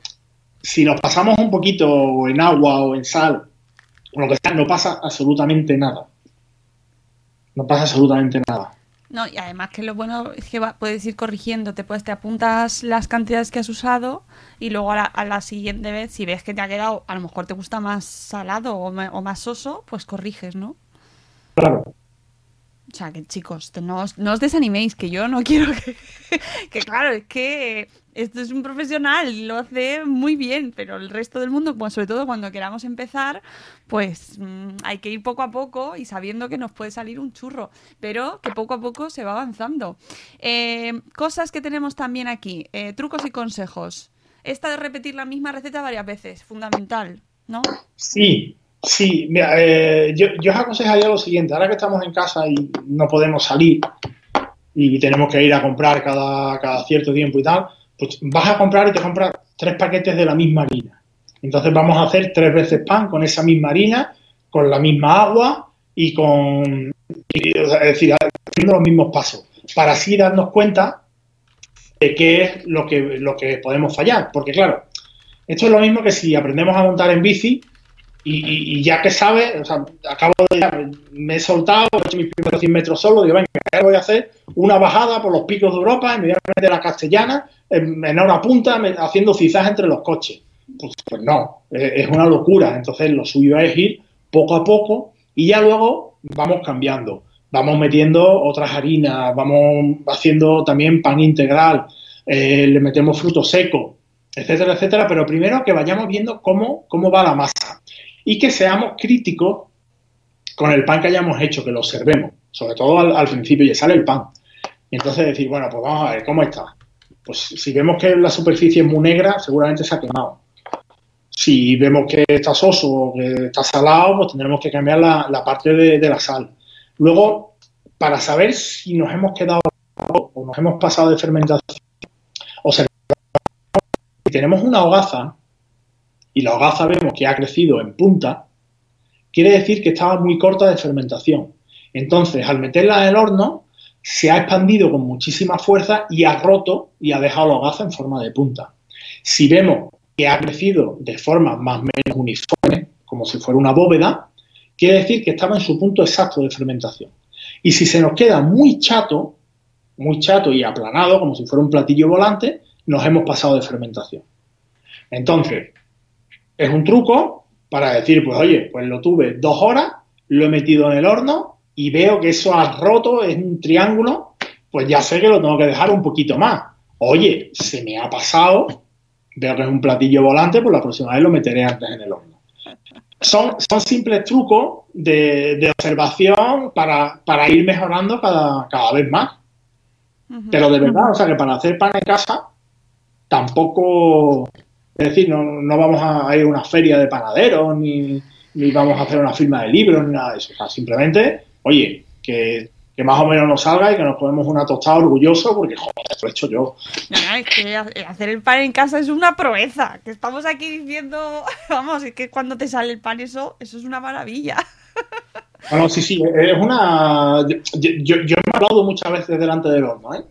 si nos pasamos un poquito en agua o en sal, o lo que sea, no pasa absolutamente nada. No pasa absolutamente nada. No, y además que lo bueno es que va- puedes ir corrigiendo, te puedes, te apuntas las cantidades que has usado y luego a la, a la siguiente vez, si ves que te ha quedado, a lo mejor te gusta más salado o, más soso, pues corriges, ¿no? Claro. O sea, que chicos, no os, no os desaniméis, que yo no [laughs] quiero que... que claro, es que esto es un profesional, lo hace muy bien, pero el resto del mundo, pues sobre todo cuando queramos empezar, pues mm, hay que ir poco a poco y sabiendo que nos puede salir un churro, pero que poco a poco se va avanzando. Eh, cosas que tenemos también aquí, eh, trucos y consejos. Esta de repetir la misma receta varias veces, fundamental, ¿no? Sí, sí. Mira, eh, yo, yo os aconsejaría lo siguiente. Ahora que estamos en casa y no podemos salir y tenemos que ir a comprar cada, cada cierto tiempo y tal, pues vas a comprar y te compras tres paquetes de la misma harina. Entonces vamos a hacer tres veces pan con esa misma harina, con la misma agua y con, es decir, haciendo los mismos pasos, para así darnos cuenta de qué es lo que, lo que podemos fallar. Porque claro, esto es lo mismo que si aprendemos a montar en bici y, y- ya que sabes, o sea, acabo de, me he soltado, he hecho mis primeros 100 metros solo, digo, venga, voy a hacer una bajada por los picos de Europa, a la castellana, en, en punta, me- haciendo cizaje entre los coches. Pues, pues no, eh, es una locura. Entonces lo suyo es ir poco a poco y ya luego vamos cambiando. Vamos metiendo otras harinas, vamos haciendo también pan integral, eh, le metemos fruto seco, etcétera, etcétera, pero primero que vayamos viendo cómo, cómo va la masa y que seamos críticos con el pan que hayamos hecho, que lo observemos, sobre todo al, principio, y sale el pan. Y entonces decir, bueno, pues vamos a ver, ¿cómo está? Pues si vemos que la superficie es muy negra, seguramente se ha quemado. Si vemos que está soso o que está salado, pues tendremos que cambiar la, la parte de, de la sal. Luego, para saber si nos hemos quedado o nos hemos pasado de fermentación, observamos si tenemos una hogaza y la hogaza vemos que ha crecido en punta, quiere decir que estaba muy corta de fermentación. Entonces, al meterla en el horno, se ha expandido con muchísima fuerza y ha roto y ha dejado la hogaza en forma de punta. Si vemos que ha crecido de forma más o menos uniforme, como si fuera una bóveda, quiere decir que estaba en su punto exacto de fermentación. Y si se nos queda muy chato, muy chato y aplanado, como si fuera un platillo volante, nos hemos pasado de fermentación. Entonces, es un truco para decir, pues oye, pues lo tuve dos horas, lo he metido en el horno y veo que eso ha roto, es un triángulo, pues ya sé que lo tengo que dejar un poquito más. Oye, se me ha pasado, veo que es un platillo volante, pues la próxima vez lo meteré antes en el horno. Son, son simples trucos de, de observación para, para ir mejorando cada, cada vez más. Pero de verdad, o sea que para hacer pan en casa tampoco Es decir, no, no vamos a ir a una feria de panaderos, ni, ni vamos a hacer una firma de libros, ni nada de eso. O sea, simplemente, oye, que, que más o menos nos salga y que nos ponemos una tostada orgulloso porque, joder, esto lo he hecho yo. No, no, es que hacer el pan en casa es una proeza. Que estamos aquí diciendo, [laughs] vamos, es que cuando te sale el pan eso, eso es una maravilla. [laughs] Bueno, sí, sí, es una... Yo, yo, yo me aplaudo muchas veces delante del horno, ¿eh?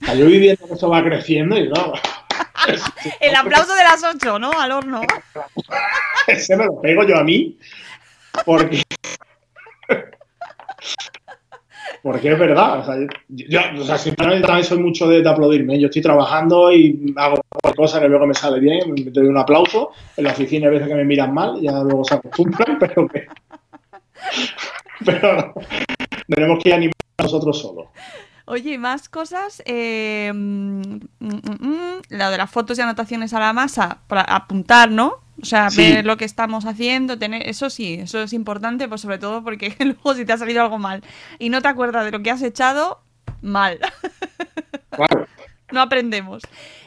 O sea, yo voy viendo que eso va creciendo y claro, [laughs] El aplauso de las 8, ¿no? Al horno. ese me lo pego yo a mí porque... Porque es verdad, o sea, yo, o también soy mucho de, aplaudirme. Yo estoy trabajando y hago cualquier cosa que que me sale bien, me doy un aplauso. En la oficina hay veces que me miran mal, ya luego se acostumbran, [laughs] pero que... Pero no, tenemos que animar a nosotros solos. Oye, más cosas. eh, mm, mm, mm, lo de las fotos y anotaciones a la masa, para apuntar, ¿no? O sea, Sí. ver lo que estamos haciendo, tener, eso sí, eso es importante, pues sobre todo porque [laughs] luego si te ha salido algo mal y no te acuerdas de lo que has echado, mal. [laughs] Claro. no aprendemos.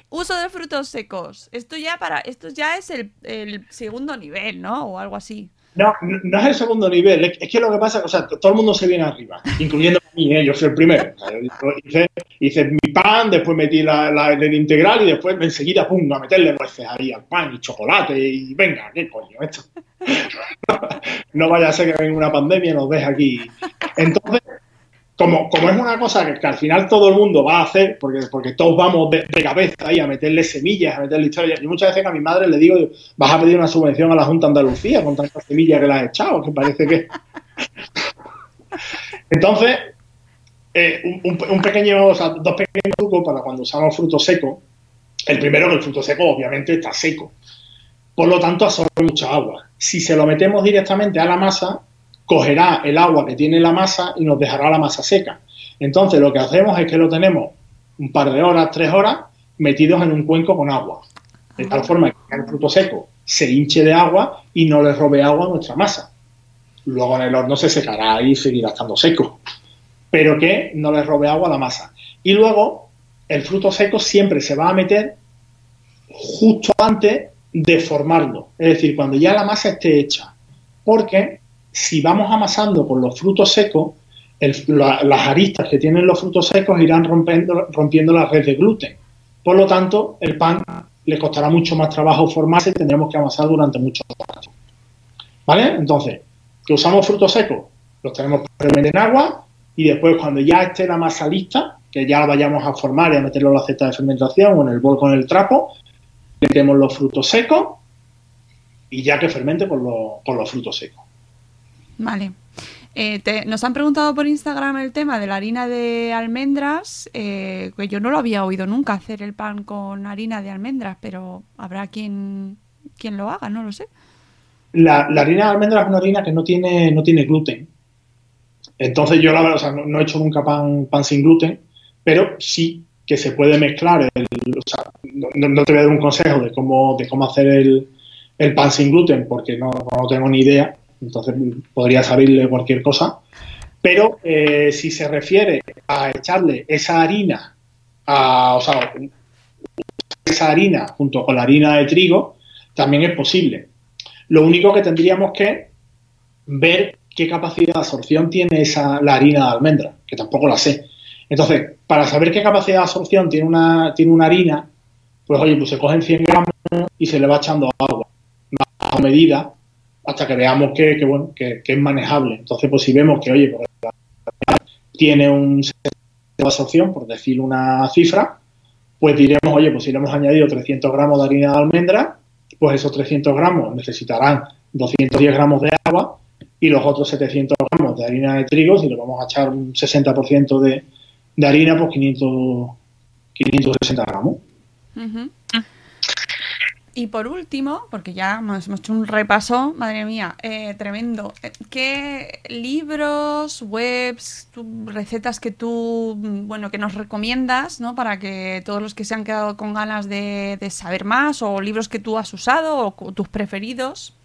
Uso de frutos secos. Esto ya para, esto ya es el, el segundo nivel, ¿no? O algo así. No, no es el segundo nivel, es, que lo que pasa es que o sea, todo el mundo se viene arriba, incluyendo mí, ¿eh? yo fui el primero. Yo hice, hice mi pan, después metí la, la- el integral y después enseguida, pum, a meterle nueces ahí al pan y chocolate y venga, ¿qué coño esto? [laughs] no vaya a ser que venga una pandemia y nos deje aquí. Entonces, como, como es una cosa que, al final todo el mundo va a hacer, porque, porque todos vamos de, cabeza ahí a meterle semillas, a meterle historias. Y muchas veces a mi madre le digo, vas a pedir una subvención a la Junta Andalucía con tantas semillas que le has echado, que parece que... [laughs] Entonces, eh, un, pequeño, o sea, dos pequeños trucos para cuando usamos fruto seco. El primero, que el fruto seco obviamente está seco. Por lo tanto, absorbe mucha agua. Si se lo metemos directamente a la masa, cogerá el agua que tiene la masa y nos dejará la masa seca. Entonces, lo que hacemos es que lo tenemos un par de horas, tres horas, metidos en un cuenco con agua. De tal forma que el fruto seco se hinche de agua y no le robe agua a nuestra masa. Luego en el horno se secará y seguirá estando seco. Pero que no le robe agua a la masa. Y luego, el fruto seco siempre se va a meter justo antes de formarlo. Es decir, cuando ya la masa esté hecha. Porque si vamos amasando con los frutos secos, las aristas que tienen los frutos secos irán rompiendo, rompiendo la red de gluten. Por lo tanto, el pan le costará mucho más trabajo formarse y tendremos que amasar durante mucho rato. ¿Vale? Entonces, que usamos frutos secos, los tenemos previamente en agua y después cuando ya esté la masa lista, que ya la vayamos a formar y a meterlo en la cesta de fermentación o en el bol con el trapo, metemos los frutos secos y ya que fermente con los, con los frutos secos. Vale. Eh, te- nos han preguntado por Instagram el tema de la harina de almendras, eh, que yo no lo había oído nunca hacer el pan con harina de almendras, pero habrá quien, quien lo haga, no lo sé. La, la harina de almendra es una harina que no tiene, no tiene gluten. Entonces yo la verdad, o sea, no, he hecho nunca pan, pan sin gluten, pero sí que se puede mezclar. el- no, te voy a dar un consejo de cómo, de cómo hacer el, el pan sin gluten, porque no, no tengo ni idea. Entonces podría salirle cualquier cosa. Pero eh, si se refiere a echarle esa harina, a, o sea, esa harina junto con la harina de trigo, también es posible. Lo único que tendríamos que ver qué capacidad de absorción tiene esa, la harina de almendra, que tampoco la sé. Entonces, para saber qué capacidad de absorción tiene una, tiene una harina, pues oye, pues se cogen 100 gramos y se le va echando agua a medida hasta que veamos que, bueno, que, que es manejable. Entonces, pues si vemos que, oye, pues, tiene un de absorción, por decir una cifra, pues diremos, oye, pues si le hemos añadido 300 gramos de harina de almendra, pues esos 300 gramos necesitarán 210 gramos de agua y los otros 700 gramos de harina de trigo, si le vamos a echar un 60% de, de harina, pues 500, 560 gramos. Y por último, porque ya hemos, hecho un repaso, madre mía, eh, tremendo. Eh, ¿Qué libros, webs, recetas que tú, mm, bueno, que nos recomiendas, ¿no? Para que todos los que se han quedado con ganas de, saber más, o libros que tú has usado, o tus preferidos,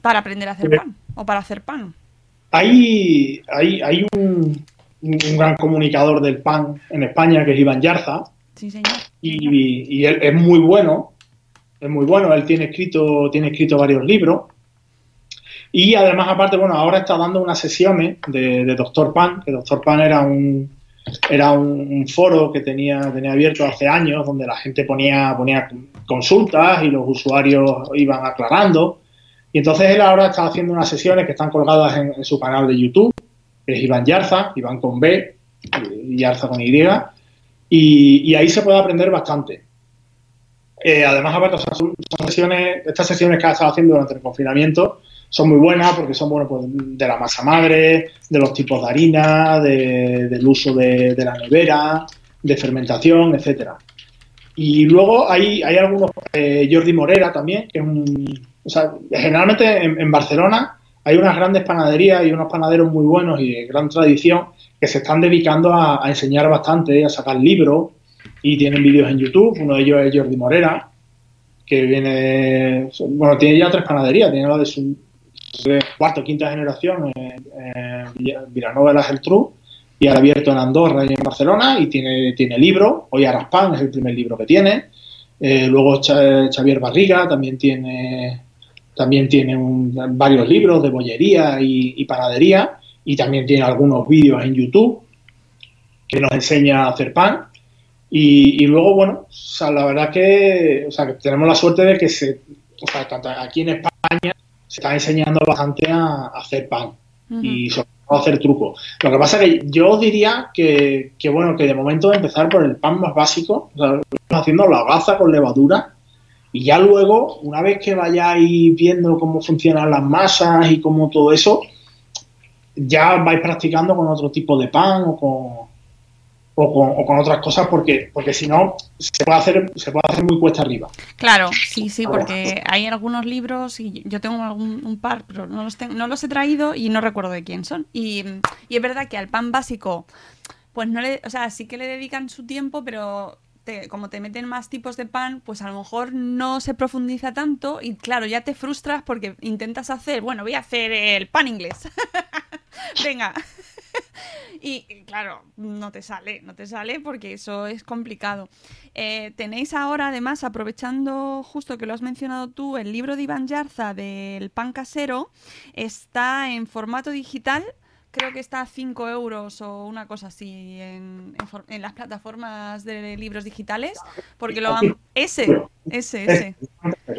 para aprender a hacer pan, o para hacer pan. Hay, hay, hay un, un gran comunicador del pan en España que es Iván Yarza Sí, señor. y, y él es muy bueno es muy bueno. Él tiene escrito, tiene escrito varios libros. Y además, aparte, bueno, ahora está dando unas sesiones de, de Doctor Pan, que Doctor Pan era un, era un, foro que tenía, tenía abierto hace años, donde la gente ponía, ponía consultas y los usuarios iban aclarando. Y entonces él ahora está haciendo unas sesiones que están colgadas en, su canal de YouTube, que es Iván Yarza, Iván con B, Yarza con Y, y, ahí se puede aprender bastante. Eh, además, aparte, son, sesiones, estas sesiones que ha estado haciendo durante el confinamiento son muy buenas porque son bueno, pues, de la masa madre, de los tipos de harina, del uso de, la nevera, de fermentación, etcétera. Y luego hay, hay algunos, eh, Jordi Morera también, que es un... O sea, generalmente en, Barcelona hay unas grandes panaderías y unos panaderos muy buenos y de gran tradición que se están dedicando a, enseñar bastante, a sacar libros y tienen vídeos en YouTube. Uno de ellos es Jordi Morera, que viene, bueno, tiene ya tres panaderías, tiene la de su cuarta o quinta generación en, en Vilanova de la y ha abierto en Andorra y en Barcelona y tiene, tiene libro, hoy Araspan es el primer libro que tiene, eh, luego Xavier Barriga también tiene también tiene varios libros de bollería y, panadería y también tiene algunos vídeos en YouTube que nos enseña a hacer pan y, luego bueno la verdad que, o sea, que tenemos la suerte de que se o sea, aquí en España se está enseñando bastante a, hacer pan y sobre todo a hacer trucos. Lo que pasa es que yo diría que, bueno, que de momento empezar por el pan más básico, o haciendo la gaza con levadura y ya luego, una vez que vayáis viendo cómo funcionan las masas y cómo todo eso, ya vais practicando con otro tipo de pan o con, o con, otras cosas porque porque si no se puede hacer se puede hacer muy cuesta arriba. Claro sí sí porque hay algunos libros y yo tengo algún, un par pero no los no los he traído y no recuerdo de quién son. Y, y, es verdad que al pan básico pues no le o sea sí que le dedican su tiempo pero como te meten más tipos de pan, pues a lo mejor no se profundiza tanto y claro, ya te frustras porque intentas hacer, bueno, voy a hacer el pan inglés. [laughs] Venga. [laughs] y claro, no te sale, no te sale porque eso es complicado. Eh, tenéis ahora, además, aprovechando justo que lo has mencionado tú, el libro de Iván Yarza del pan casero está en formato digital creo que está a 5 euros o una cosa así en, las plataformas de libros digitales, porque lo han... Ese, ese, ese.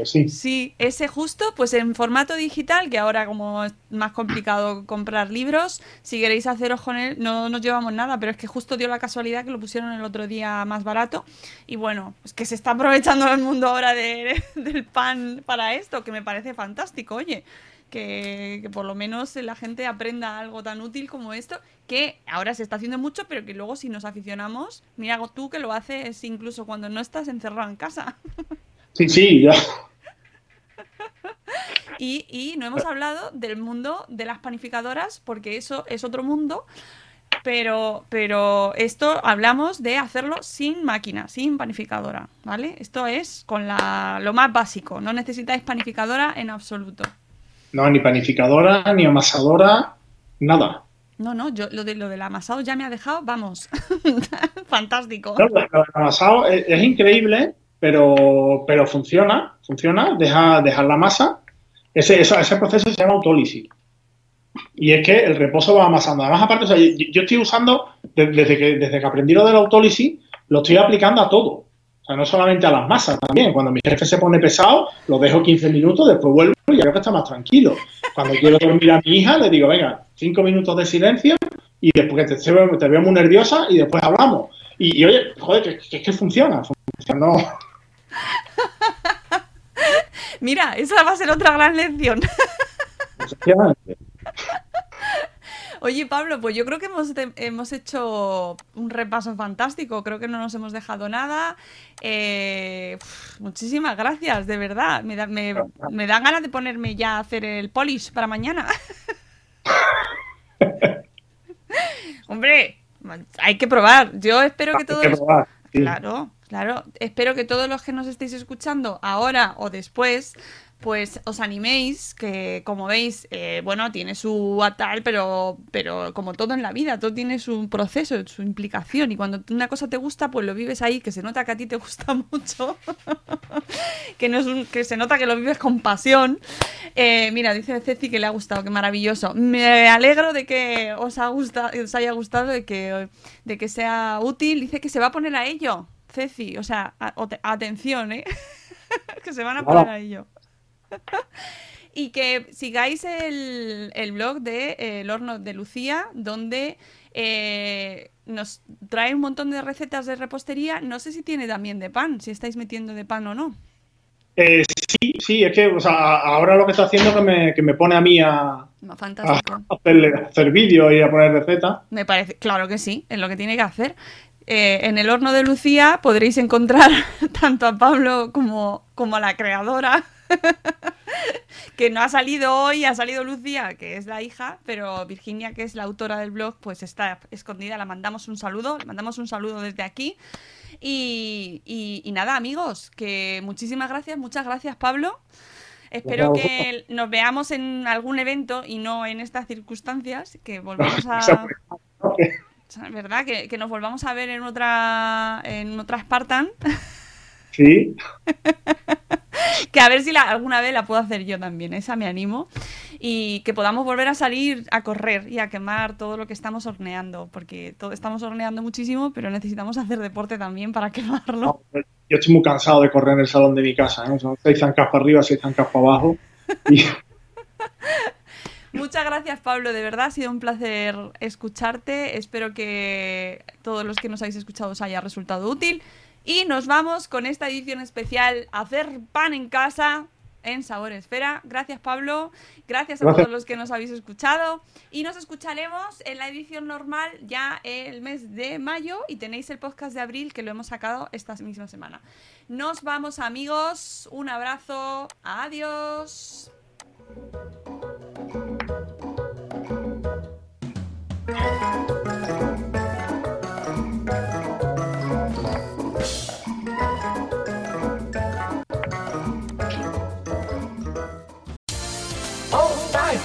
sí. sí, ese justo, pues en formato digital, que ahora como es más complicado comprar libros, si queréis haceros con él, no nos llevamos nada, pero es que justo dio la casualidad que lo pusieron el otro día más barato y bueno, es que se está aprovechando el mundo ahora de, [laughs] del pan para esto, que me parece fantástico, oye que, por lo menos la gente aprenda algo tan útil como esto, que ahora se está haciendo mucho, pero que luego si nos aficionamos, mira tú que lo haces incluso cuando no estás encerrado en casa. [laughs] Sí, sí, ya. [laughs] Y, y no hemos hablado del mundo de las panificadoras, porque eso es otro mundo, pero, pero esto hablamos de hacerlo sin máquina, sin panificadora, ¿vale? Esto es con la, lo más básico, no necesitáis panificadora en absoluto. No, ni panificadora, ni amasadora, nada. No, no, yo lo, de, lo del amasado ya me ha dejado, vamos, [laughs] fantástico. lo, del amasado es, increíble, pero, pero funciona, funciona, deja, dejar la masa. Ese, ese proceso se llama autólisis. Y es que el reposo va amasando. Además, aparte, yo, estoy usando, desde que, desde que aprendí lo de la autólisis, lo estoy aplicando a todo. Sea, no solamente a las masas también. Cuando mi jefe se pone pesado, lo dejo 15 minutos, después vuelvo y ya que está más tranquilo. Cuando quiero dormir a mi hija, le digo, venga, 5 minutos de silencio y después que te, te, veo muy nerviosa y después hablamos. Y, oye, joder, que, es que funciona. funciona [laughs] Mira, esa va a ser otra gran lección. [laughs] Oye, Pablo, pues yo creo que hemos, hemos hecho un repaso fantástico. Creo que no nos hemos dejado nada. Eh, muchísimas gracias, de verdad. Me, me, dan ganas de ponerme ya a hacer el polish para mañana. [laughs] Hombre, hay que probar. Yo espero que todos. Claro, claro. Espero que todos los que nos estéis escuchando ahora o después pues os animéis, que como veis, eh, bueno, tiene su atal, pero, pero como todo en la vida, todo tiene su proceso, su implicación, y cuando una cosa te gusta, pues lo vives ahí, que se nota que a ti te gusta [laughs] mucho, que, no es un- que se nota que lo vives con pasión. Eh, mira, dice Ceci que le ha gustado, qué maravilloso. Me alegro de que os, ha gustado, os haya gustado, de que, de que sea útil. Dice que se va a poner a ello, Ceci, o sea, a- atención, ¿eh? [laughs] que se van a poner a ello. [laughs] y que sigáis el, el blog de eh, El Horno de Lucía, donde eh, nos trae un montón de recetas de repostería. No sé si tiene también de pan, si estáis metiendo de pan o no. Eh, sí, sí, es que o sea, a- ahora lo que está haciendo es que me, que me pone a mí a, a hacerle- a hacer vídeos y a poner recetas. Me parece, claro que sí, es lo que tiene que hacer. Eh, en el horno de Lucía podréis encontrar [laughs] tanto a Pablo como, como a la creadora, [laughs] que no ha salido hoy, ha salido Lucía, que es la hija, pero Virginia, que es la autora del blog, pues está escondida. La mandamos un saludo, le mandamos un saludo desde aquí. Y, y- y nada, amigos, que muchísimas gracias, muchas gracias, Pablo. Espero que nos veamos en algún evento y no en estas circunstancias, que volvamos [laughs] a... [laughs] ¿Verdad? Que, que nos volvamos a ver en otra en otra Spartan. Sí, [laughs] que a ver si la- alguna vez la puedo hacer yo también. Esa me animo. Y que podamos volver a salir a correr y a quemar todo lo que estamos horneando. Porque todo, estamos horneando muchísimo, pero necesitamos hacer deporte también para quemarlo. yo estoy muy cansado de correr en el salón de mi casa. ¿eh? Son seis zancas para arriba, seis zancas para abajo. Y [laughs] Muchas gracias, Pablo. De verdad ha sido un placer escucharte. Espero que todos los que nos habéis escuchado os haya resultado útil. Y nos vamos con esta edición especial a hacer pan en casa en Sabor Esfera. Gracias, Pablo. Gracias a Gracias. todos los que nos habéis escuchado. Y nos escucharemos en la edición normal ya el mes de mayo. Y tenéis el podcast de abril que lo hemos sacado esta misma semana. Nos vamos, amigos. Un abrazo. Adiós.